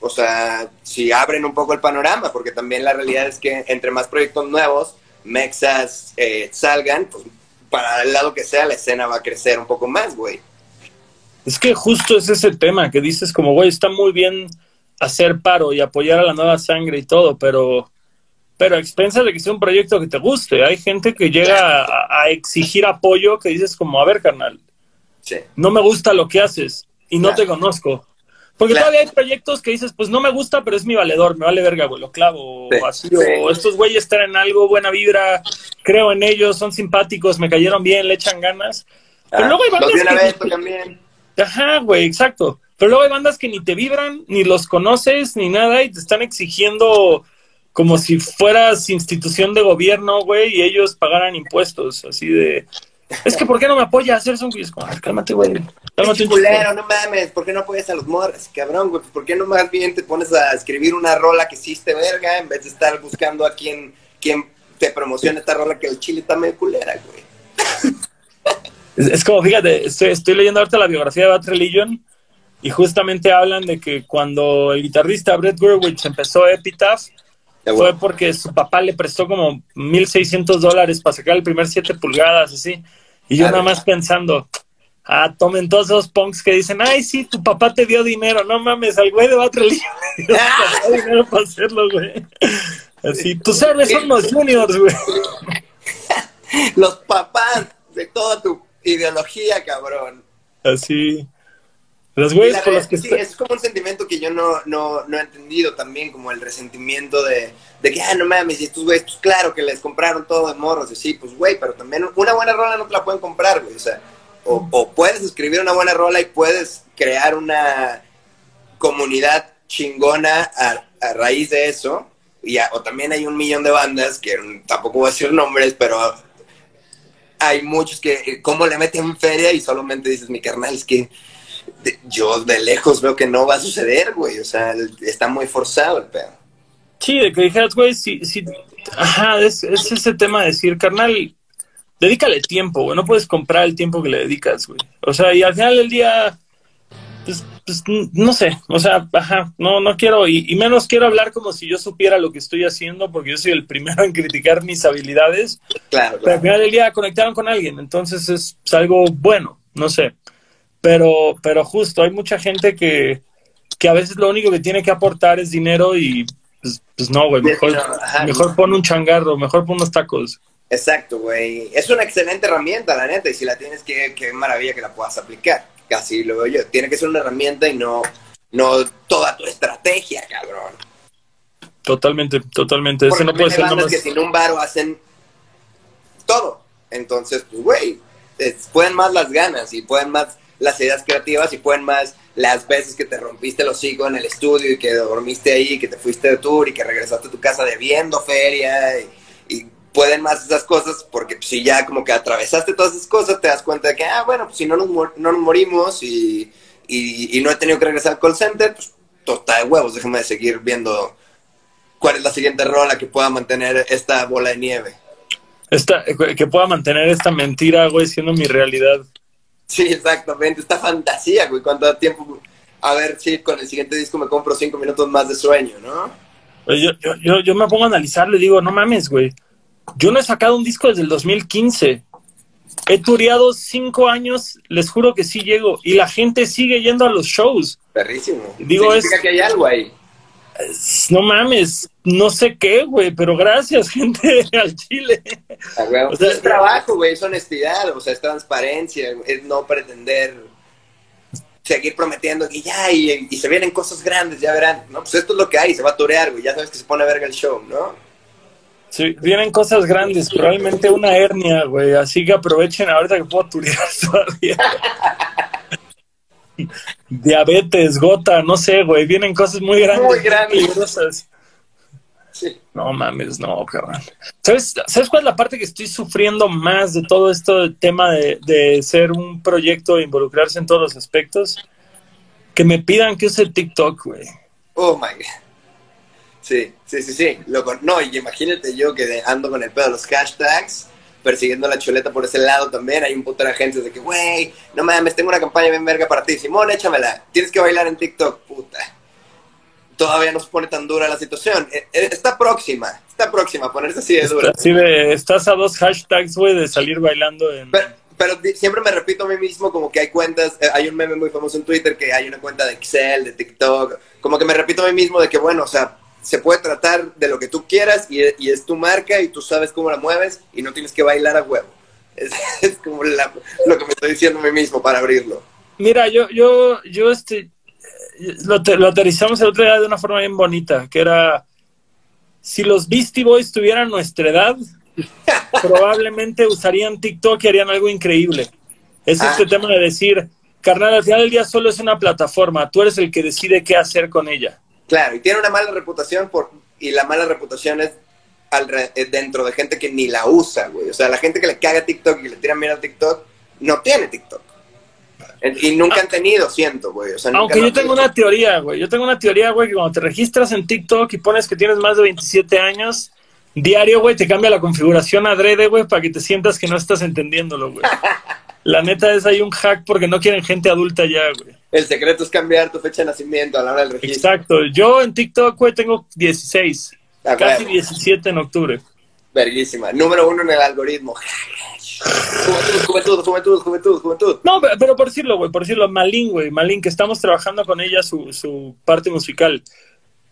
o sea, si abren un poco el panorama? Porque también la realidad es que entre más proyectos nuevos, mexas eh, salgan, pues para el lado que sea, la escena va a crecer un poco más, güey. Es que justo es ese tema que dices como, güey, está muy bien hacer paro y apoyar a la nueva sangre y todo, pero pero a expensas de que sea un proyecto que te guste. Hay gente que llega a, exigir apoyo que dices como, a ver, carnal, no me gusta lo que haces y no te conozco. Porque todavía hay proyectos que dices, pues no me gusta, pero es mi valedor, me vale verga, güey, lo clavo. O así, o estos güeyes en algo, buena vibra, creo en ellos, son simpáticos, me cayeron bien, le echan ganas. pero ah, luego hay bandas que... también. Ajá, güey, exacto. Pero luego hay bandas que ni te vibran, ni los conoces, ni nada, y te están exigiendo como si fueras institución de gobierno, güey, y ellos pagaran impuestos, así de... Es que, ¿por qué no me apoyas a hacer como, cálmate, güey. Cálmate un culero, no mames, ¿por qué no apoyas a los morras? Cabrón, güey, ¿por qué no más bien te pones a escribir una rola que hiciste verga en vez de estar buscando a quien, quien te promocione esta rola que el chile está medio culera, güey? Es, como, fíjate, estoy, leyendo ahorita la biografía de Bad Religion y justamente hablan de que cuando el guitarrista Brett Gurwitch empezó Epitaph, fue porque su papá le prestó como 1.600 dólares para sacar el primer 7 pulgadas, así. Y yo nada más pensando, ah, tomen todos esos punks que dicen, ay, sí, tu papá te dio dinero. No mames, al güey de Battle le dio dinero para hacerlo, güey. Así, tus héroes son los juniors, güey. los papás de toda tu ideología, cabrón. Así. Los güeyes por los que sí, es como un sentimiento que yo no, no, no he entendido también, como el resentimiento de, de que, ah, no mames, y estos güeyes, pues claro que les compraron todo de morros, y sí, pues güey, pero también una buena rola no te la pueden comprar, güey, o sea, o, o puedes escribir una buena rola y puedes crear una comunidad chingona a, a raíz de eso, y o también hay un millón de bandas, que tampoco voy a decir nombres, pero hay muchos que, ¿cómo le meten feria? Y solamente dices, mi carnal, es que yo de lejos veo que no va a suceder, güey. O sea, está muy forzado el pedo. Sí, de que dijeras, güey, sí, sí. Ajá, es, ese tema de decir, carnal, dedícale tiempo, güey. No puedes comprar el tiempo que le dedicas, güey. O sea, y al final del día, pues, pues no sé. O sea, ajá, no, no quiero, y, menos quiero hablar como si yo supiera lo que estoy haciendo, porque yo soy el primero en criticar mis habilidades. Claro, Pero al final del día conectaron con alguien, entonces es algo bueno, no sé. Pero, pero justo, hay mucha gente que, que a veces lo único que tiene que aportar es dinero y pues, pues no, güey, mejor, mejor pon un changarro, mejor pon unos tacos. Exacto, güey. Es una excelente herramienta, la neta, y si la tienes, qué, qué maravilla que la puedas aplicar. Casi lo veo yo. Tiene que ser una herramienta y no, no toda tu estrategia, cabrón. Totalmente, totalmente. Eso no puede ser nomás... que sin un varo hacen todo. Entonces, pues, güey, pueden más las ganas y pueden más las ideas creativas y pueden más las veces que te rompiste los hocico en el estudio y que dormiste ahí, que te fuiste de tour y que regresaste a tu casa debiendo feria y, pueden más esas cosas porque si ya como que atravesaste todas esas cosas, te das cuenta de que, ah, bueno, pues si no nos, no nos morimos y, y, no he tenido que regresar al call center, pues total de huevos, déjame de seguir viendo cuál es la siguiente rola que pueda mantener esta bola de nieve. Esta, que pueda mantener esta mentira, güey, siendo mi realidad. Sí, exactamente, esta fantasía, güey, cuánto tiempo, a ver si con el siguiente disco me compro cinco minutos más de sueño, ¿no? Pues yo, yo, yo, yo me pongo a analizarlo y digo, no mames, güey, yo no he sacado un disco desde el 2015. He tureado cinco años, les juro que sí llego. Y la gente sigue yendo a los shows. Perrísimo. Digo, Significa que hay algo ahí. No mames, no sé qué, güey, pero gracias, gente, al Chile. o sea, es trabajo, güey, es honestidad, o sea, es transparencia, es no pretender seguir prometiendo que ya, y, y, se vienen cosas grandes, ya verán. No, pues esto es lo que hay, se va a turear, güey, ya sabes que se pone a verga el show, ¿no? Sí, vienen cosas grandes, probablemente una hernia, güey. Así que aprovechen ahorita que puedo turear todavía. Diabetes, gota, no sé, güey. Vienen cosas muy grandes. Muy grandes. Sí. No mames, no, cabrón. ¿Sabes, ¿Sabes cuál es la parte que estoy sufriendo más de todo esto tema de, de ser un proyecto e involucrarse en todos los aspectos? Que me pidan que use TikTok, güey. Oh my God. Sí, sí, sí, sí. no, y imagínate yo que ando con el pedo de los hashtags, persiguiendo la chuleta por ese lado también. Hay un puto de agencias de que, güey, no mames, tengo una campaña bien verga para ti. Simón, échamela. Tienes que bailar en TikTok, puta. Todavía no se pone tan dura la situación. E, e, está próxima, está próxima a ponerse así de dura. Sí, de, estás a dos hashtags, güey, de salir bailando en... Pero, siempre me repito a mí mismo como que hay cuentas, eh, hay un meme muy famoso en Twitter que hay una cuenta de Excel, de TikTok, como que me repito a mí mismo de que, bueno, o sea, se puede tratar de lo que tú quieras y, es tu marca y tú sabes cómo la mueves y no tienes que bailar a huevo. Es, como lo que me estoy diciendo a mí mismo para abrirlo. Mira, yo, yo, yo este, lo, lo aterrizamos el otro día de una forma bien bonita, que era, si los Beastie Boys tuvieran nuestra edad, probablemente usarían TikTok y harían algo increíble. Es este ah. tema de decir, carnal, al final del día solo es una plataforma, tú eres el que decide qué hacer con ella. Claro, y tiene una mala reputación por, y la mala reputación es dentro de gente que ni la usa, güey. O sea, la gente que le caga TikTok y le tira mierda a TikTok, no tiene TikTok. Y nunca han tenido, siento, güey. O sea, Aunque yo tengo una teoría, güey. Yo tengo una teoría, güey, que cuando te registras en TikTok y pones que tienes más de 27 años, diario, güey, te cambia la configuración adrede, güey, para que te sientas que no estás entendiéndolo, güey. la neta es hay un hack porque no quieren gente adulta ya, güey. El secreto es cambiar tu fecha de nacimiento a la hora del registro. Exacto. Yo en TikTok, güey, tengo 16. Ah, casi 17 en octubre. Verguísima. Número uno en el algoritmo. Juventud, juventud, juventud, juventud, No, pero por decirlo, güey, por decirlo, Malin, güey, Malin, que estamos trabajando con ella su, su parte musical.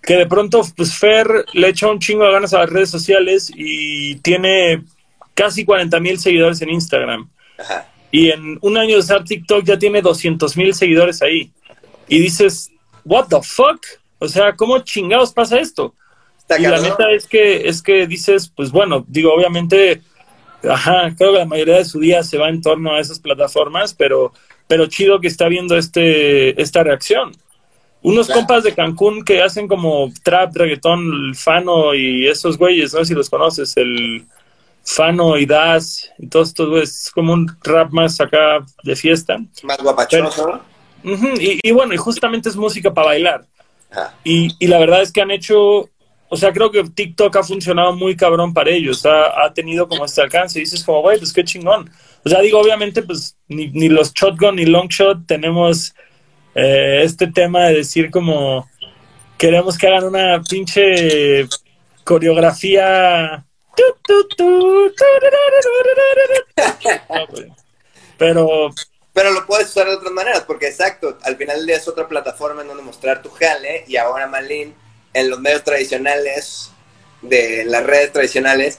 Que de pronto, pues Fer le echa un chingo de ganas a las redes sociales y tiene casi 40 mil seguidores en Instagram. Ajá. Y en un año de usar TikTok ya tiene 200 mil seguidores ahí. Y dices, what the fuck? O sea, ¿cómo chingados pasa esto? y la neta es que, es que dices, pues bueno, digo, obviamente, ajá, creo que la mayoría de su día se va en torno a esas plataformas, pero, pero chido que está viendo este, esta reacción. Unos compas de Cancún que hacen como trap, reggaetón, Fano y esos güeyes, no sé si los conoces, el Fano y Das y todos estos güeyes, es como un rap más acá de fiesta. Más guapachoso. y, bueno, y justamente es música para bailar. Y, la verdad es que han hecho, o sea, creo que TikTok ha funcionado muy cabrón para ellos, ha, ha tenido como este alcance. Y dices como, güey, pues qué chingón. O sea, digo, obviamente, pues ni, ni los shotgun ni long shot tenemos eh, este tema de decir como, queremos que hagan una pinche coreografía pero. Pero lo puedes usar de otras maneras, porque exacto, al final del día es otra plataforma en donde mostrar tu jale, y ahora Malin, en los medios tradicionales, de las redes tradicionales,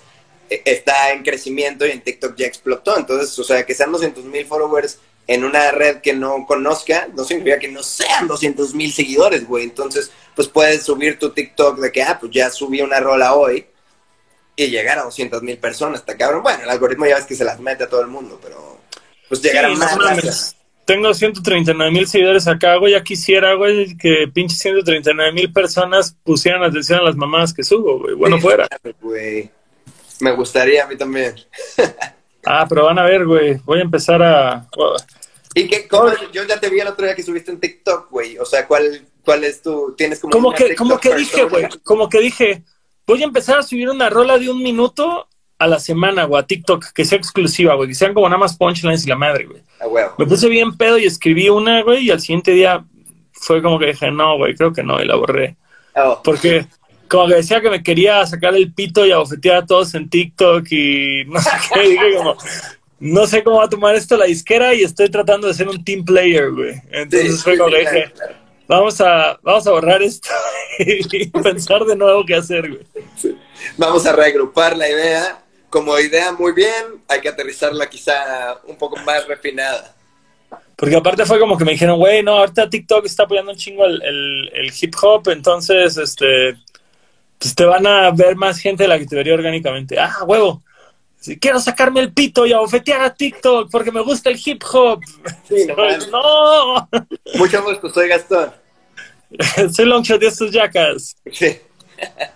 e, está en crecimiento y en TikTok ya explotó. Entonces, o sea, que sean 200 mil followers en una red que no conozca, no significa que no sean 200 mil seguidores, güey. Entonces, pues puedes subir tu TikTok de que, ah, pues ya subí una rola hoy y llegar a 200 mil personas, está cabrón. Bueno, el algoritmo ya ves que se las mete a todo el mundo, pero pues llegar a más. Tengo 139 mil seguidores acá, güey. Ya quisiera, güey, que pinche 139 mil personas pusieran atención a las mamás que subo, güey. Bueno, fuera. Güey. Me gustaría a mí también. ah, pero van a ver, güey. Voy a empezar a. ¿Y qué? Cómo, yo ya te vi el otro día que subiste en TikTok, güey. O sea, ¿cuál, cuál es tu. Tienes como. Como que, como que dije, güey. Como que dije. Voy a empezar a subir una rola de un minuto a la semana, güey, a TikTok, que sea exclusiva, güey, que sean como nada más punchlines y la madre, güey. Me puse bien pedo y escribí una, güey, y al siguiente día fue como que dije, no, güey, creo que no, y la borré. Oh. Porque como que decía que me quería sacar el pito y abofetear a todos en TikTok y no sé qué, dije como, no sé cómo va a tomar esto la disquera y estoy tratando de ser un team player, güey. Entonces fue como que dije, vamos a, vamos a borrar esto y pensar de nuevo qué hacer, güey. Vamos a reagrupar la idea. Como idea muy bien, hay que aterrizarla quizá un poco más refinada. Porque aparte fue como que me dijeron, güey, no, ahorita TikTok está apoyando un chingo el, el, hip hop, entonces, este, pues te van a ver más gente de la que te vería orgánicamente. Ah, huevo. quiero sacarme el pito y abofetear a TikTok porque me gusta el hip hop. no. Mucho gusto, soy Gastón. soy Longshot de estos yacas. Sí.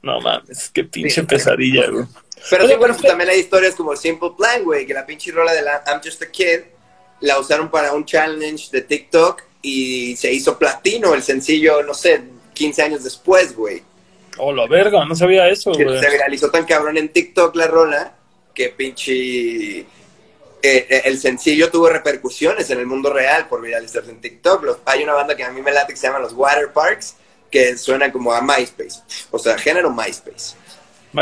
No mames, qué pinche pesadilla, güey. Pero sí, bueno, pues también hay historias como Simple Plan, güey, que la pinche rola de la I'm Just a Kid la usaron para un challenge de TikTok y se hizo platino el sencillo, no sé, 15 años después, güey. Oh, la verga, no sabía eso, güey. Se viralizó tan cabrón en TikTok la rola que pinche... Eh, el sencillo tuvo repercusiones en el mundo real por viralizarse en TikTok. hay una banda que a mí me late que se llama los Water Parks, que suena como a MySpace, o sea, género MySpace.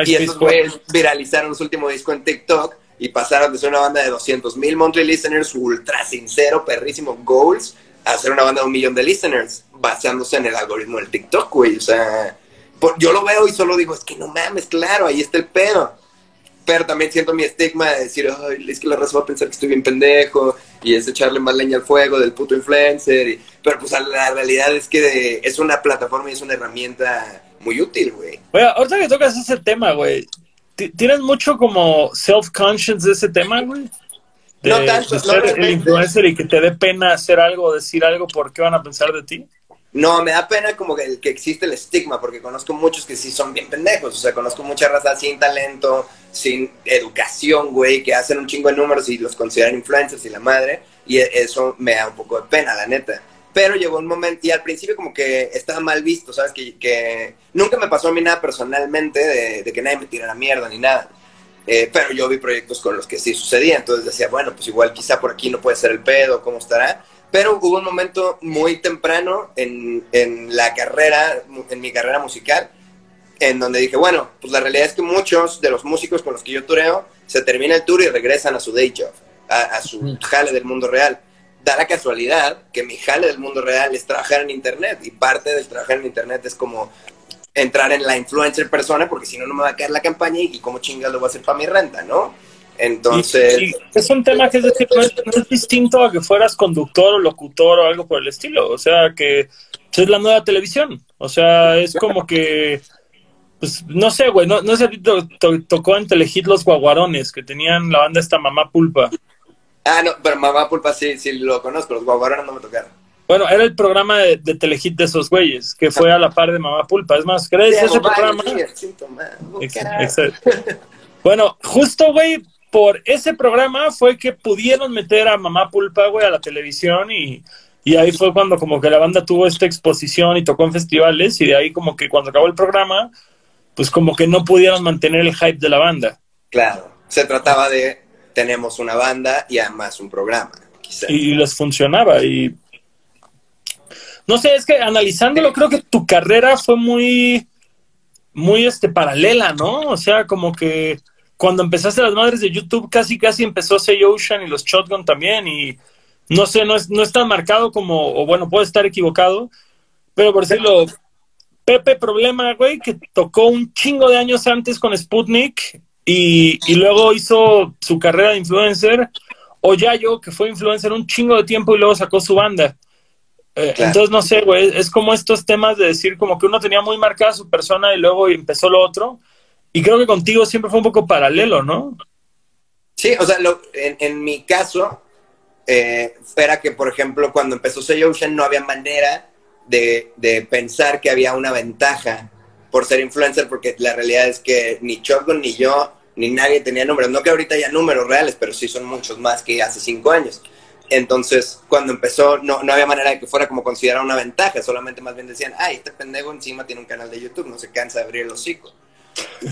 y esos güeyes viralizaron su último disco en TikTok y pasaron de ser una banda de 200 mil monthly listeners, ultra sincero, perrísimo goals, a ser una banda de un millón de listeners, basándose en el algoritmo del TikTok, güey. O sea, yo lo veo y solo digo, es que no mames, claro, ahí está el pedo. Pero también siento mi estigma de decir, Ay, es que la raza va a pensar que estoy bien pendejo y es echarle más leña al fuego del puto influencer. pero pues la realidad es que es una plataforma y es una herramienta muy útil, güey. Oye, ahorita que tocas ese tema, güey, ¿tienes mucho como self-conscious de ese tema, güey? no tanto. ser el influencer y que te dé pena hacer algo, decir algo, ¿por qué van a pensar de ti? No, me da pena como que, que existe el estigma, porque conozco muchos que sí son bien pendejos. O sea, conozco mucha raza sin talento, sin educación, güey, que hacen un chingo de números y los consideran influencers y la madre. Y e, eso me da un poco de pena, la neta. Pero llegó un momento, y al principio como que estaba mal visto, ¿sabes? Que, que nunca me pasó a mí nada personalmente de, que nadie me tirara mierda ni nada. Eh, pero yo vi proyectos con los que sí sucedía, entonces decía, bueno, pues igual quizá por aquí no puede ser el pedo, ¿cómo estará? Pero hubo un momento muy temprano en, en la carrera, en mi carrera musical, en donde dije, bueno, pues la realidad es que muchos de los músicos con los que yo tureo se termina el tour y regresan a su day job, a, a su mm. jale del mundo real da la casualidad que mi jale del mundo real es trabajar en Internet y parte del trabajar en Internet es como entrar en la influencer persona porque si no, no me va a caer la campaña y cómo chingas lo voy a hacer para mi renta, ¿no? Entonces... es un tema que es, decir, no, es, distinto a que fueras conductor o locutor o algo por el estilo, o sea, que es la nueva televisión, o sea, es como que... Pues no sé, güey, no, no sé si tocó en Telehit los guaguarones, que tenían la banda esta mamá pulpa. Ah, no, pero Mamá Pulpa sí, sí lo conozco, los guaguarones no me tocaron. Bueno, era el programa de, de Telehit de esos güeyes, que fue a la par de Mamá Pulpa. Es más, ¿crees ese programa? Exacto. bueno, justo, güey, por ese programa fue que pudieron meter a Mamá Pulpa, güey, a la televisión y, y ahí fue cuando como que la banda tuvo esta exposición y tocó en festivales y de ahí como que cuando acabó el programa, pues como que no pudieron mantener el hype de la banda. Claro, se trataba de tenemos una banda y además un programa. Y les funcionaba. Y no sé, es que analizándolo, creo que tu carrera fue muy, muy este, paralela, ¿no? O sea, como que cuando empezaste las madres de YouTube, casi, casi empezó Say Ocean y los Shotgun también. Y no sé, no es, no es tan marcado como, o bueno, puede estar equivocado, pero por decirlo, Pepe Problema, güey, que tocó un chingo de años antes con Sputnik y, y, luego hizo su carrera de influencer, o Yayo, que fue influencer un chingo de tiempo y luego sacó su banda. Eh, entonces, no sé, güey, es como estos temas de decir como que uno tenía muy marcada su persona y luego empezó lo otro. Y creo que contigo siempre fue un poco paralelo, ¿no? Sí, o sea, en, en, mi caso, eh, era que, por ejemplo, cuando empezó Say Ocean no había manera de, pensar que había una ventaja por ser influencer, porque la realidad es que ni Shotgun ni yo, ni nadie tenía números. No que ahorita haya números reales, pero sí son muchos más que hace cinco años. Entonces, cuando empezó, no, no había manera de que fuera como considerar una ventaja, solamente más bien decían, ay, este pendejo encima tiene un canal de YouTube, no se cansa de abrir el hocico.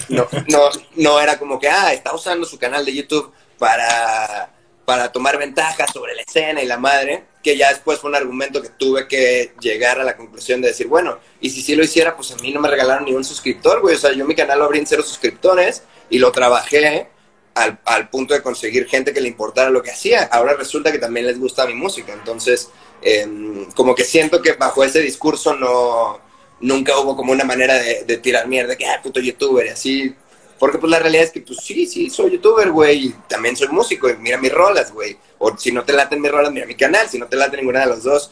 No, no, no era como que, ah, está usando su canal de YouTube para, para tomar ventaja sobre la escena y la madre, que ya después fue un argumento que tuve que llegar a la conclusión de decir, bueno, y si sí lo hiciera, pues a mí no me regalaron ni un suscriptor, güey, o sea, yo mi canal lo abrí en cero suscriptores y lo trabajé al, al, punto de conseguir gente que le importara lo que hacía. Ahora resulta que también les gusta mi música. Entonces, eh, como que siento que bajo ese discurso no nunca hubo como una manera de, de tirar mierda, que, ah, puto youtuber, y así. Porque pues la realidad es que, pues sí, sí, soy youtuber, güey, y también soy músico, y mira mis rolas, güey. O si no te laten mis rolas, mira mi canal. Si no te late ninguna de los dos,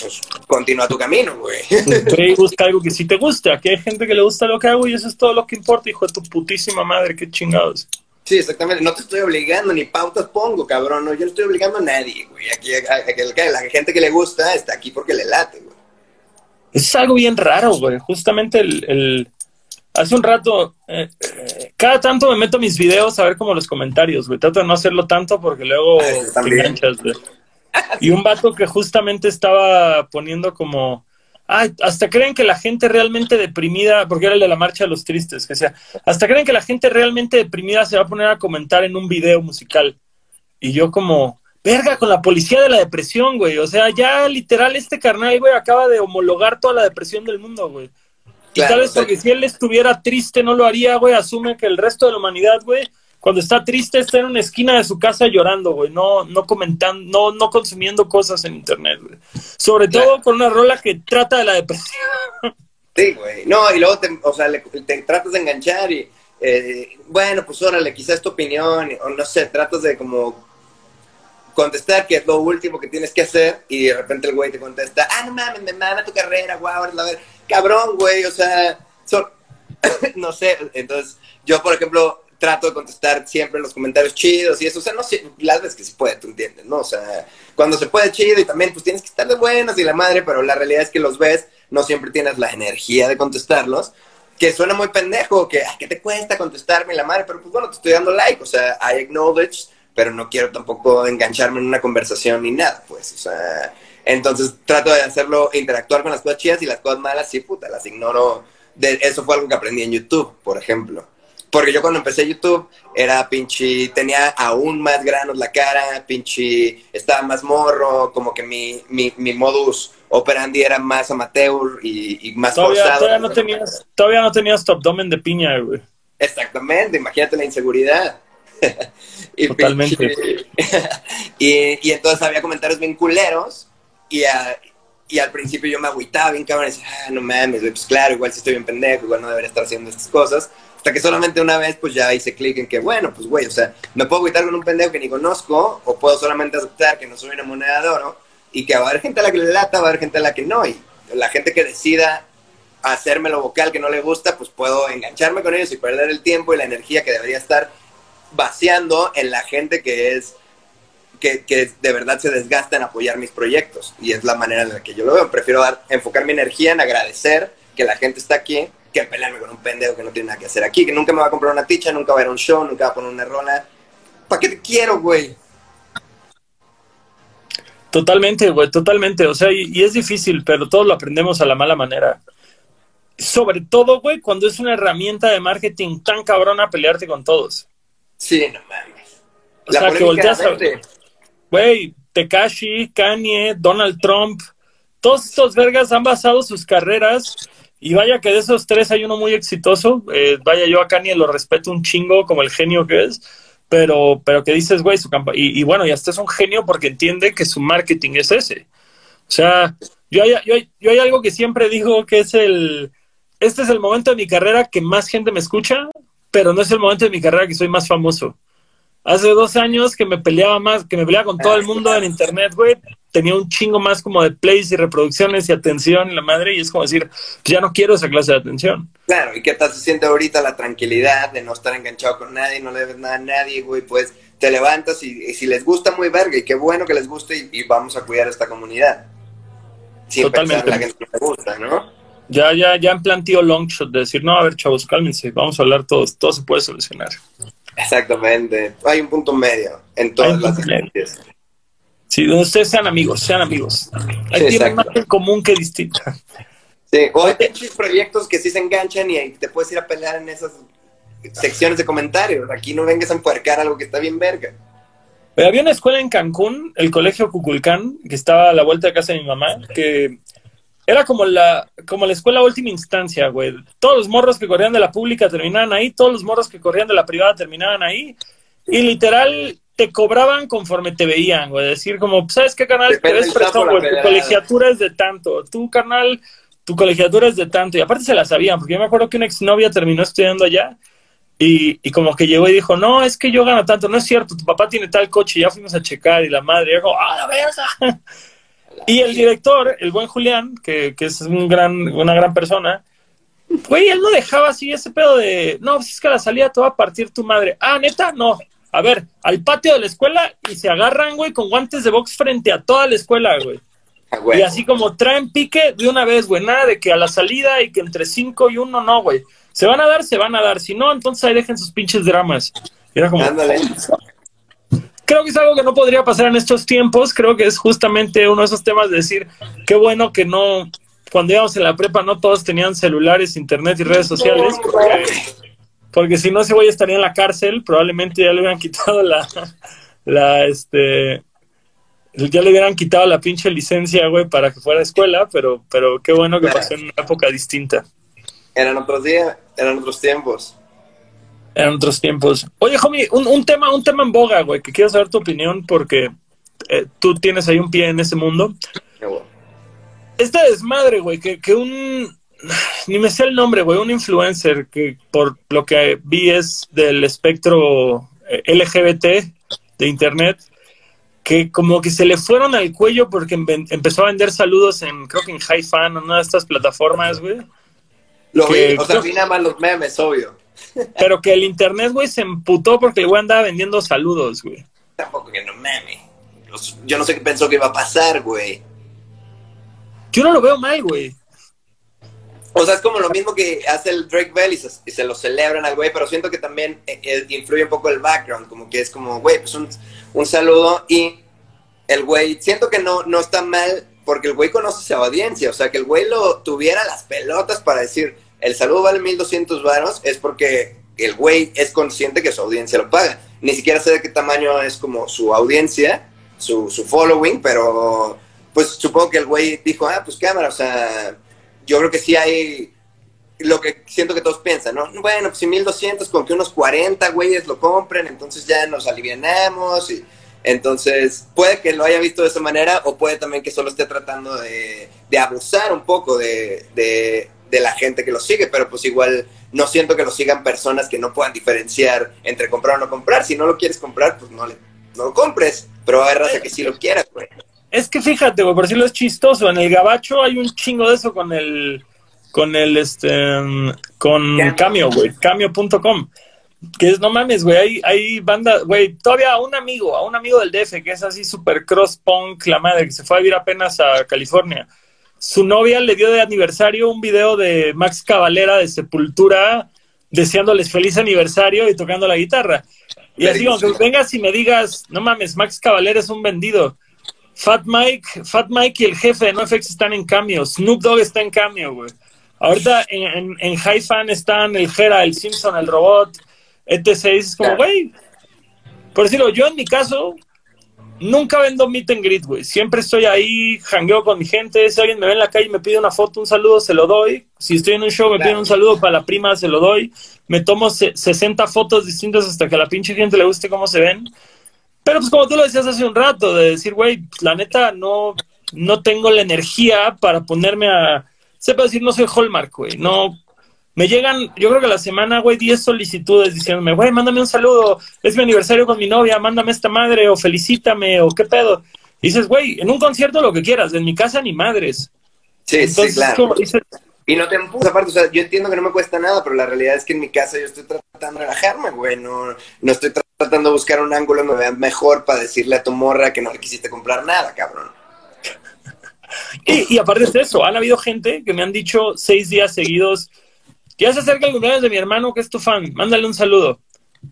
pues continúa tu camino, güey. Güey, busca algo que sí te guste. Aquí hay gente que le gusta lo que hago y eso es todo lo que importa, hijo de tu putísima madre, qué chingados. Sí, exactamente. No te estoy obligando, ni pautas pongo, cabrón. No, yo no estoy obligando a nadie, güey. Aquí, a, a, a, la gente que le gusta está aquí porque le late, güey. Es algo bien raro, güey. Justamente el, el... Hace un rato, eh, eh, cada tanto me meto mis videos a ver como los comentarios, güey. Trato de no hacerlo tanto porque luego te enganchas, güey. Y un vato que justamente estaba poniendo como... Ay, hasta creen que la gente realmente deprimida, porque era el de la marcha de los tristes, que sea, hasta creen que la gente realmente deprimida se va a poner a comentar en un video musical. Y yo como, verga, con la policía de la depresión, güey. O sea, ya literal este carnal, güey, acaba de homologar toda la depresión del mundo, güey. Y tal vez porque si él estuviera triste no lo haría, güey, asume que el resto de la humanidad, güey, cuando está triste está en una esquina de su casa llorando, güey, no, no comentando, no, no consumiendo cosas en internet, güey. Sobre Claro. todo con una rola que trata de la depresión. Sí, güey. No, y luego te, o sea, le- te tratas de enganchar y, eh, bueno, pues órale, quizás tu opinión, o no sé, tratas de como contestar, que es lo último que tienes que hacer, y de repente el güey te contesta, ah, no mames, me mama tu carrera, guau, eres la ver, cabrón, güey, o sea, son, no sé, entonces, yo, por ejemplo, trato de contestar siempre los comentarios chidos y eso, o sea, no sé, las veces que se puede, tú entiendes, ¿no? O sea, cuando se puede chido y también, pues tienes que estar de buenas y la madre, pero la realidad es que los ves, no siempre tienes la energía de contestarlos, que suena muy pendejo, que, "Ay, ¿qué te cuesta contestarme la madre? Pero pues bueno, te estoy dando like, o sea, I acknowledge, pero no quiero tampoco engancharme en una conversación ni nada, pues, o sea, entonces trato de hacerlo, interactuar con las cosas chidas y las cosas malas, sí, puta, las ignoro. De, eso fue algo que aprendí en YouTube, por ejemplo. Porque yo cuando empecé YouTube era pinche, tenía aún más granos la cara, pinche, estaba más morro, como que mi, mi, mi modus operandi era más amateur y, y más Todavía, forzado. todavía no tenías, todavía no tenías tu abdomen de piña, güey. Exactamente, imagínate la inseguridad. Totalmente. y, y entonces había comentarios bien culeros y, a- y al principio yo me agüitaba bien cabrón y decía, ah, no mames, pues claro, igual si estoy bien pendejo, igual no debería estar haciendo estas cosas. Hasta que solamente una vez pues ya hice clic en que, bueno, pues güey, o sea, me puedo agüitar con un pendejo que ni conozco o puedo solamente aceptar que no soy una moneda de oro y que va a haber gente a la que le lata, va a haber gente a la que no. Y la gente que decida hacerme lo vocal que no le gusta, pues puedo engancharme con ellos y perder el tiempo y la energía que debería estar vaciando en la gente que es que, que de verdad se desgasta en apoyar mis proyectos y es la manera en la que yo lo veo. Prefiero dar, enfocar mi energía en agradecer que la gente está aquí que pelearme con un pendejo que no tiene nada que hacer aquí, que nunca me va a comprar una ticha, nunca va a ir a un show, nunca va a poner una rola. ¿Para qué te quiero, güey? Totalmente, güey, totalmente. O sea, y, y es difícil, pero todos lo aprendemos a la mala manera. Sobre todo, güey, cuando es una herramienta de marketing tan cabrona pelearte con todos. Sí, no mames. O sea, que volteas a... Güey, Tekashi, Kanye, Donald Trump, todos estos vergas han basado sus carreras y vaya que de esos tres hay uno muy exitoso. Eh, vaya, yo a Kanye lo respeto un chingo como el genio que es, pero, pero que dices, güey, su campa y, y bueno, y hasta es un genio porque entiende que su marketing es ese. O sea, yo hay, yo, hay, yo hay algo que siempre digo que es el, este es el momento de mi carrera que más gente me escucha, pero no es el momento de mi carrera que soy más famoso. Hace dos años que me peleaba más, que me peleaba con todo el mundo en internet, güey. Tenía un chingo más como de plays y reproducciones y atención y la madre, y es como decir, ya no quiero esa clase de atención. Claro, ¿y qué tal se siente ahorita la tranquilidad de no estar enganchado con nadie, no le debes nada a nadie, güey? Pues te levantas y, y si les gusta, muy verga, y qué bueno que les guste y, y vamos a cuidar esta comunidad. Sin Totalmente. pensar en la gente que le gusta, ¿no? Ya, ya, ya en plan tío Longshot de decir, no, a ver, chavos, cálmense, vamos a hablar todos, todo se puede solucionar. Exactamente. Hay un punto medio en todas las experiencias. Sí, donde ustedes sean amigos, sean amigos. Hay sí, más en común que distinta. Sí, o hay proyectos que sí se enganchan y te puedes ir a pelear en esas secciones de comentarios. Aquí no vengas a empuercar algo que está bien verga. Pero había una escuela en Cancún, el Colegio Cuculcán, que estaba a la vuelta de casa de mi mamá, que era como la, como la escuela última instancia, güey. Todos los morros que corrían de la pública terminaban ahí, todos los morros que corrían de la privada terminaban ahí. Y literal te cobraban conforme te veían, güey. Decir como, ¿sabes qué, canal? Te ves güey. Tu colegiatura es de tanto. Tu canal, tu colegiatura es de tanto. Y aparte se la sabían, porque yo me acuerdo que una exnovia terminó estudiando allá y, y, como que llegó y dijo, no, es que yo gano tanto, no es cierto, tu papá tiene tal coche, ya fuimos a checar y la madre dijo, ¡ah, la verga! Y el director, el buen Julián, que, que es un gran, una gran persona, güey, él no dejaba así ese pedo de, no, pues es que a la salida te va a partir tu madre. Ah, neta, no. A ver, al patio de la escuela y se agarran, güey, con guantes de box frente a toda la escuela, güey. Ah, y así como traen pique de una vez, güey, nada de que a la salida y que entre cinco y uno no, güey. Se van a dar, se van a dar. Si no, entonces ahí dejen sus pinches dramas. era como. Creo que es algo que no podría pasar en estos tiempos. Creo que es justamente uno de esos temas de decir, qué bueno que no, cuando íbamos en la prepa, no todos tenían celulares, internet y redes sociales. Porque, si no, ese güey estaría en la cárcel. Probablemente ya le hubieran quitado la, la, este, ya le hubieran quitado la pinche licencia, güey, para que fuera a escuela, pero, pero qué bueno que pasó en una época distinta. Eran otros días, eran otros tiempos. Eran otros tiempos. Oye, homie, un, un tema, un tema en boga, güey, que quiero saber tu opinión porque eh, tú tienes ahí un pie en ese mundo. Esta desmadre, güey, que, que un ni me sé el nombre, güey, un influencer que por lo que vi es del espectro eh, LGBT de internet, que como que se le fueron al cuello porque empezó a vender saludos en, creo que en High Fan, una de estas plataformas, güey. Lo vi, o sea, vi nada más los memes, obvio. Pero que el internet, güey, se emputó porque el güey andaba vendiendo saludos, güey. Tampoco que no meme. Yo no sé qué pensó que iba a pasar, güey. Yo no lo veo mal, güey. O sea, es como lo mismo que hace el Drake Bell y se, lo celebran al güey, pero siento que también eh, eh, influye un poco el background, como que es como, güey, pues un, un saludo y el güey, siento que no, no está mal porque el güey conoce a su audiencia, o sea, que el güey lo tuviera las pelotas para decir, el saludo vale 1200 varos, es porque el güey es consciente que su audiencia lo paga. Ni siquiera sé de qué tamaño es como su audiencia, su, su following, pero pues supongo que el güey dijo, ah, pues cámara, o sea, yo creo que sí hay lo que siento que todos piensan, ¿no? Bueno, pues si 1200 con que unos 40 güeyes lo compren, entonces ya nos alivianamos y entonces, puede que lo haya visto de esa manera o puede también que solo esté tratando de, abusar un poco de, de, la gente que lo sigue, pero pues igual no siento que lo sigan personas que no puedan diferenciar entre comprar o no comprar. Si no lo quieres comprar, pues no, le, no lo compres, pero hay raza que sí lo quiera, güey. Es que fíjate, güey, por si lo es chistoso, en el gabacho hay un chingo de eso con el, con el, este, con Camio, güey, camio.com que es, no mames, güey, hay, hay banda, güey, todavía a un amigo, a un amigo del DF que es así super cross punk, la madre, que se fue a vivir apenas a California. Su novia le dio de aniversario un video de Max Cavalera de Sepultura deseándoles feliz aniversario y tocando la guitarra. Y así, aunque vengas y me digas, no mames, Max Cavalera es un vendido. Fat Mike, Fat Mike y el jefe de NoFX están en cambio. Snoop Dogg está en cambio, güey. Ahorita en, en, en High Fan están el Jera, el Simpson, el robot, etc. Es como, güey, por decirlo, yo en mi caso nunca vendo meet and greet, güey. Siempre estoy ahí, jangueo con mi gente. Si alguien me ve en la calle y me pide una foto, un saludo, se lo doy. Si estoy en un show, me piden un saludo para la prima, se lo doy. Me tomo 60 fotos distintas hasta que a la pinche gente le guste cómo se ven. Pero pues como tú lo decías hace un rato, de decir, güey, la neta no, no tengo la energía para ponerme a... Sepa decir, no soy Hallmark, güey. No, me llegan, yo creo que la semana, güey, 10 solicitudes diciéndome, güey, mándame un saludo, es mi aniversario con mi novia, mándame esta madre, o felicítame, o qué pedo. Y dices, güey, en un concierto lo que quieras, en mi casa ni madres. Sí, sí, claro. Y no te empujas aparte, o sea, yo entiendo que no me cuesta nada, pero la realidad es que en mi casa yo estoy tratando de relajarme, güey, no, no estoy tratando de buscar un ángulo que me vea mejor para decirle a tu morra que no le quisiste comprar nada, cabrón. Y, y aparte de eso, han habido gente que me han dicho seis días seguidos, ya se acerca el cumpleaños de mi hermano que es tu fan, mándale un saludo.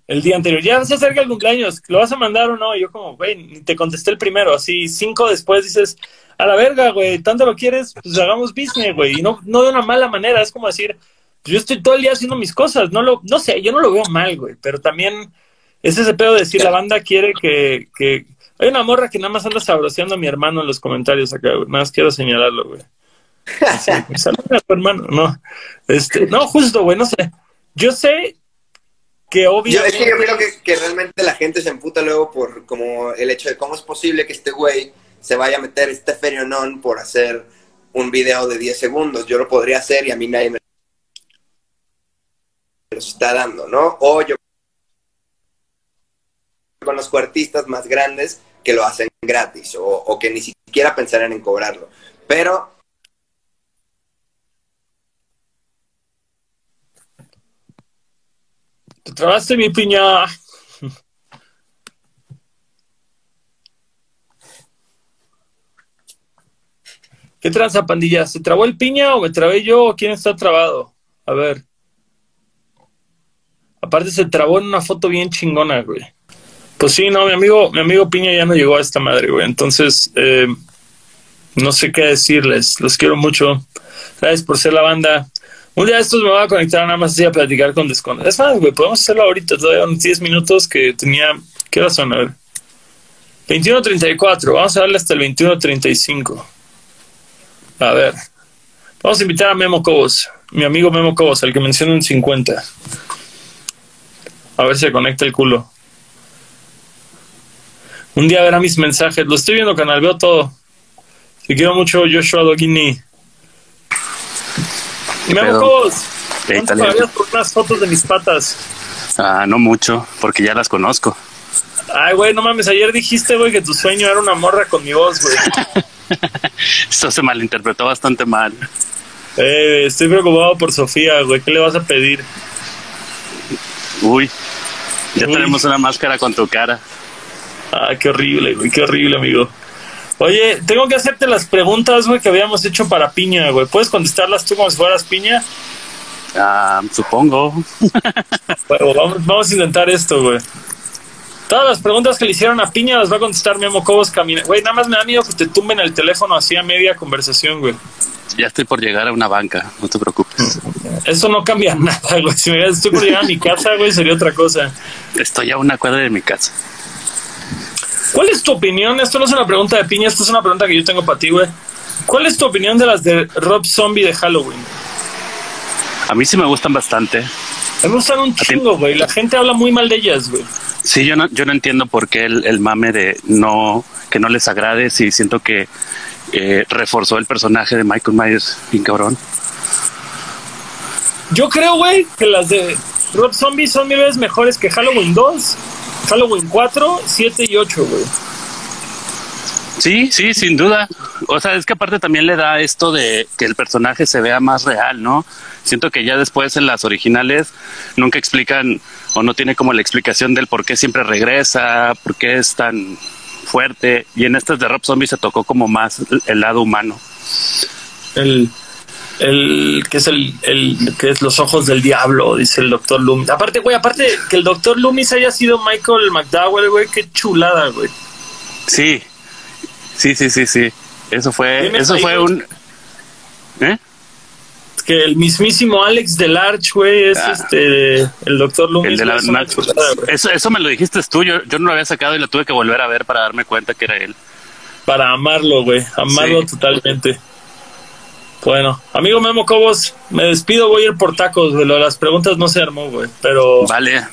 El día anterior, ya se acerca el cumpleaños, ¿lo vas a mandar o no? Y yo como, güey, te contesté el primero, así cinco después dices, a la verga, güey, tanto lo quieres, pues hagamos business, güey, y no, no de una mala manera, es como decir, yo estoy todo el día haciendo mis cosas, no lo, no sé, yo no lo veo mal, güey, pero también es ese pedo de decir, la banda quiere que, que, hay una morra que nada más anda sabroseando a mi hermano en los comentarios acá, güey, nada más quiero señalarlo, güey. Saluda a tu hermano, no, este, no, justo, güey, no sé, yo sé que obviamente... Es que yo creo que, realmente la gente se emputa luego por como el hecho de cómo es posible que este güey se vaya a meter este ferionón por hacer un video de 10 segundos. Yo lo podría hacer y a mí nadie me los está dando, ¿no? O yo conozco artistas más grandes que lo hacen gratis o, que ni siquiera pensarían en cobrarlo. Pero Te trabaste mi piña. ¿Qué tranza, pandilla? ¿Se trabó el piña o me trabé yo o quién está trabado? A ver. Aparte se trabó en una foto bien chingona, güey. Pues sí, no, mi amigo, mi amigo Piña ya no llegó a esta madre, güey. Entonces, eh, no sé qué decirles. Los quiero mucho. Gracias por ser la banda. Un día estos me voy a conectar nada más así a platicar con Desconde. Es más, güey, podemos hacerlo ahorita, todavía unos 10 minutos que tenía. ¿Qué hora son? A ver. 21.34. Vamos a darle hasta el 21.35. A ver. Vamos a invitar a Memo Cobos, mi amigo Memo Cobos, al que menciono en 50. A ver si se conecta el culo. Un día verá mis mensajes. Lo estoy viendo, canal. Veo todo. Te quiero mucho, Joshua Dogini. Memo Cobos. ¿Cuánto pagarías por unas fotos de mis patas? Ah, no mucho, porque ya las conozco. Ay, güey, no mames. Ayer dijiste, güey, que tu sueño era una morra con mi voz, güey. Esto se malinterpretó bastante mal. Eh, estoy preocupado por Sofía, güey. ¿Qué le vas a pedir? Uy, ya Uy. tenemos una máscara con tu cara. Ah, qué horrible, güey, qué horrible, amigo. Oye, tengo que hacerte las preguntas, güey, que habíamos hecho para Piña, güey. ¿Puedes contestarlas tú como si fueras Piña? Ah, supongo. bueno, vamos, vamos a intentar esto, güey. Todas las preguntas que le hicieron a Piña las va a contestar Memo Cobos Camina. Güey, nada más me da miedo que te tumben el teléfono así a media conversación, güey. Ya estoy por llegar a una banca, no te preocupes. Eso no cambia nada, güey. Si me estoy por llegar a mi casa, güey, sería otra cosa. Estoy a una cuadra de mi casa. ¿Cuál es tu opinión? Esto no es una pregunta de Piña, esto es una pregunta que yo tengo para ti, güey. ¿Cuál es tu opinión de las de Rob Zombie de Halloween? A mí sí me gustan bastante. Me gustan un chingo, güey. La gente habla muy mal de ellas, güey. Sí, yo no, yo no entiendo por qué el, el mame de no que no les agrade. Sí, siento que eh, reforzó el personaje de Michael Myers, bien cabrón. Yo creo, güey, que las de Rob Zombie son mil veces mejores que Halloween 2, Halloween 4, 7 y 8, güey. Sí, sí, sin duda. O sea, es que aparte también le da esto de que el personaje se vea más real, ¿no? Siento que ya después en las originales nunca explican o no tiene como la explicación del por qué siempre regresa, por qué es tan fuerte. Y en estas de Rob Zombie se tocó como más el lado humano. El, el que es el, el que es los ojos del diablo, dice el doctor Loomis. Aparte, güey, aparte que el doctor Loomis haya sido Michael McDowell, güey, qué chulada, güey. Sí, sí, sí, sí, sí. Eso fue, eso ahí, fue un. ¿Eh? Que el mismísimo Alex Delarge, güey, es ah. este el doctor Loomis. El de la, chulada, eso, eso me lo dijiste tú, yo, yo no lo había sacado y lo tuve que volver a ver para darme cuenta que era él. Para amarlo, güey, amarlo sí. totalmente. Bueno, amigo Memo Cobos, me despido, voy a ir por tacos, güey. Las preguntas no se armó, güey. Pero. Vale.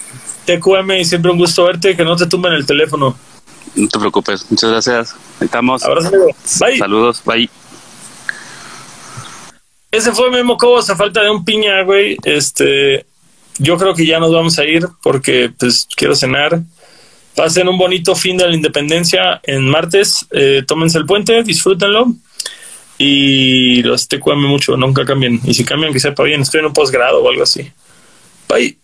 TQM y siempre un gusto verte, que no te tumben el teléfono. No te preocupes, muchas gracias. Estamos. Abrazo, amigo. Bye. Saludos, bye. Ese fue Memo Cobos a falta de un piña, güey. Este. Yo creo que ya nos vamos a ir porque, pues, quiero cenar. Pasen un bonito fin de la independencia en martes. Eh, tómense el puente, disfrútenlo y los TQM mucho, nunca cambien. Y si cambian, que sepa bien, estoy en un posgrado o algo así. Bye.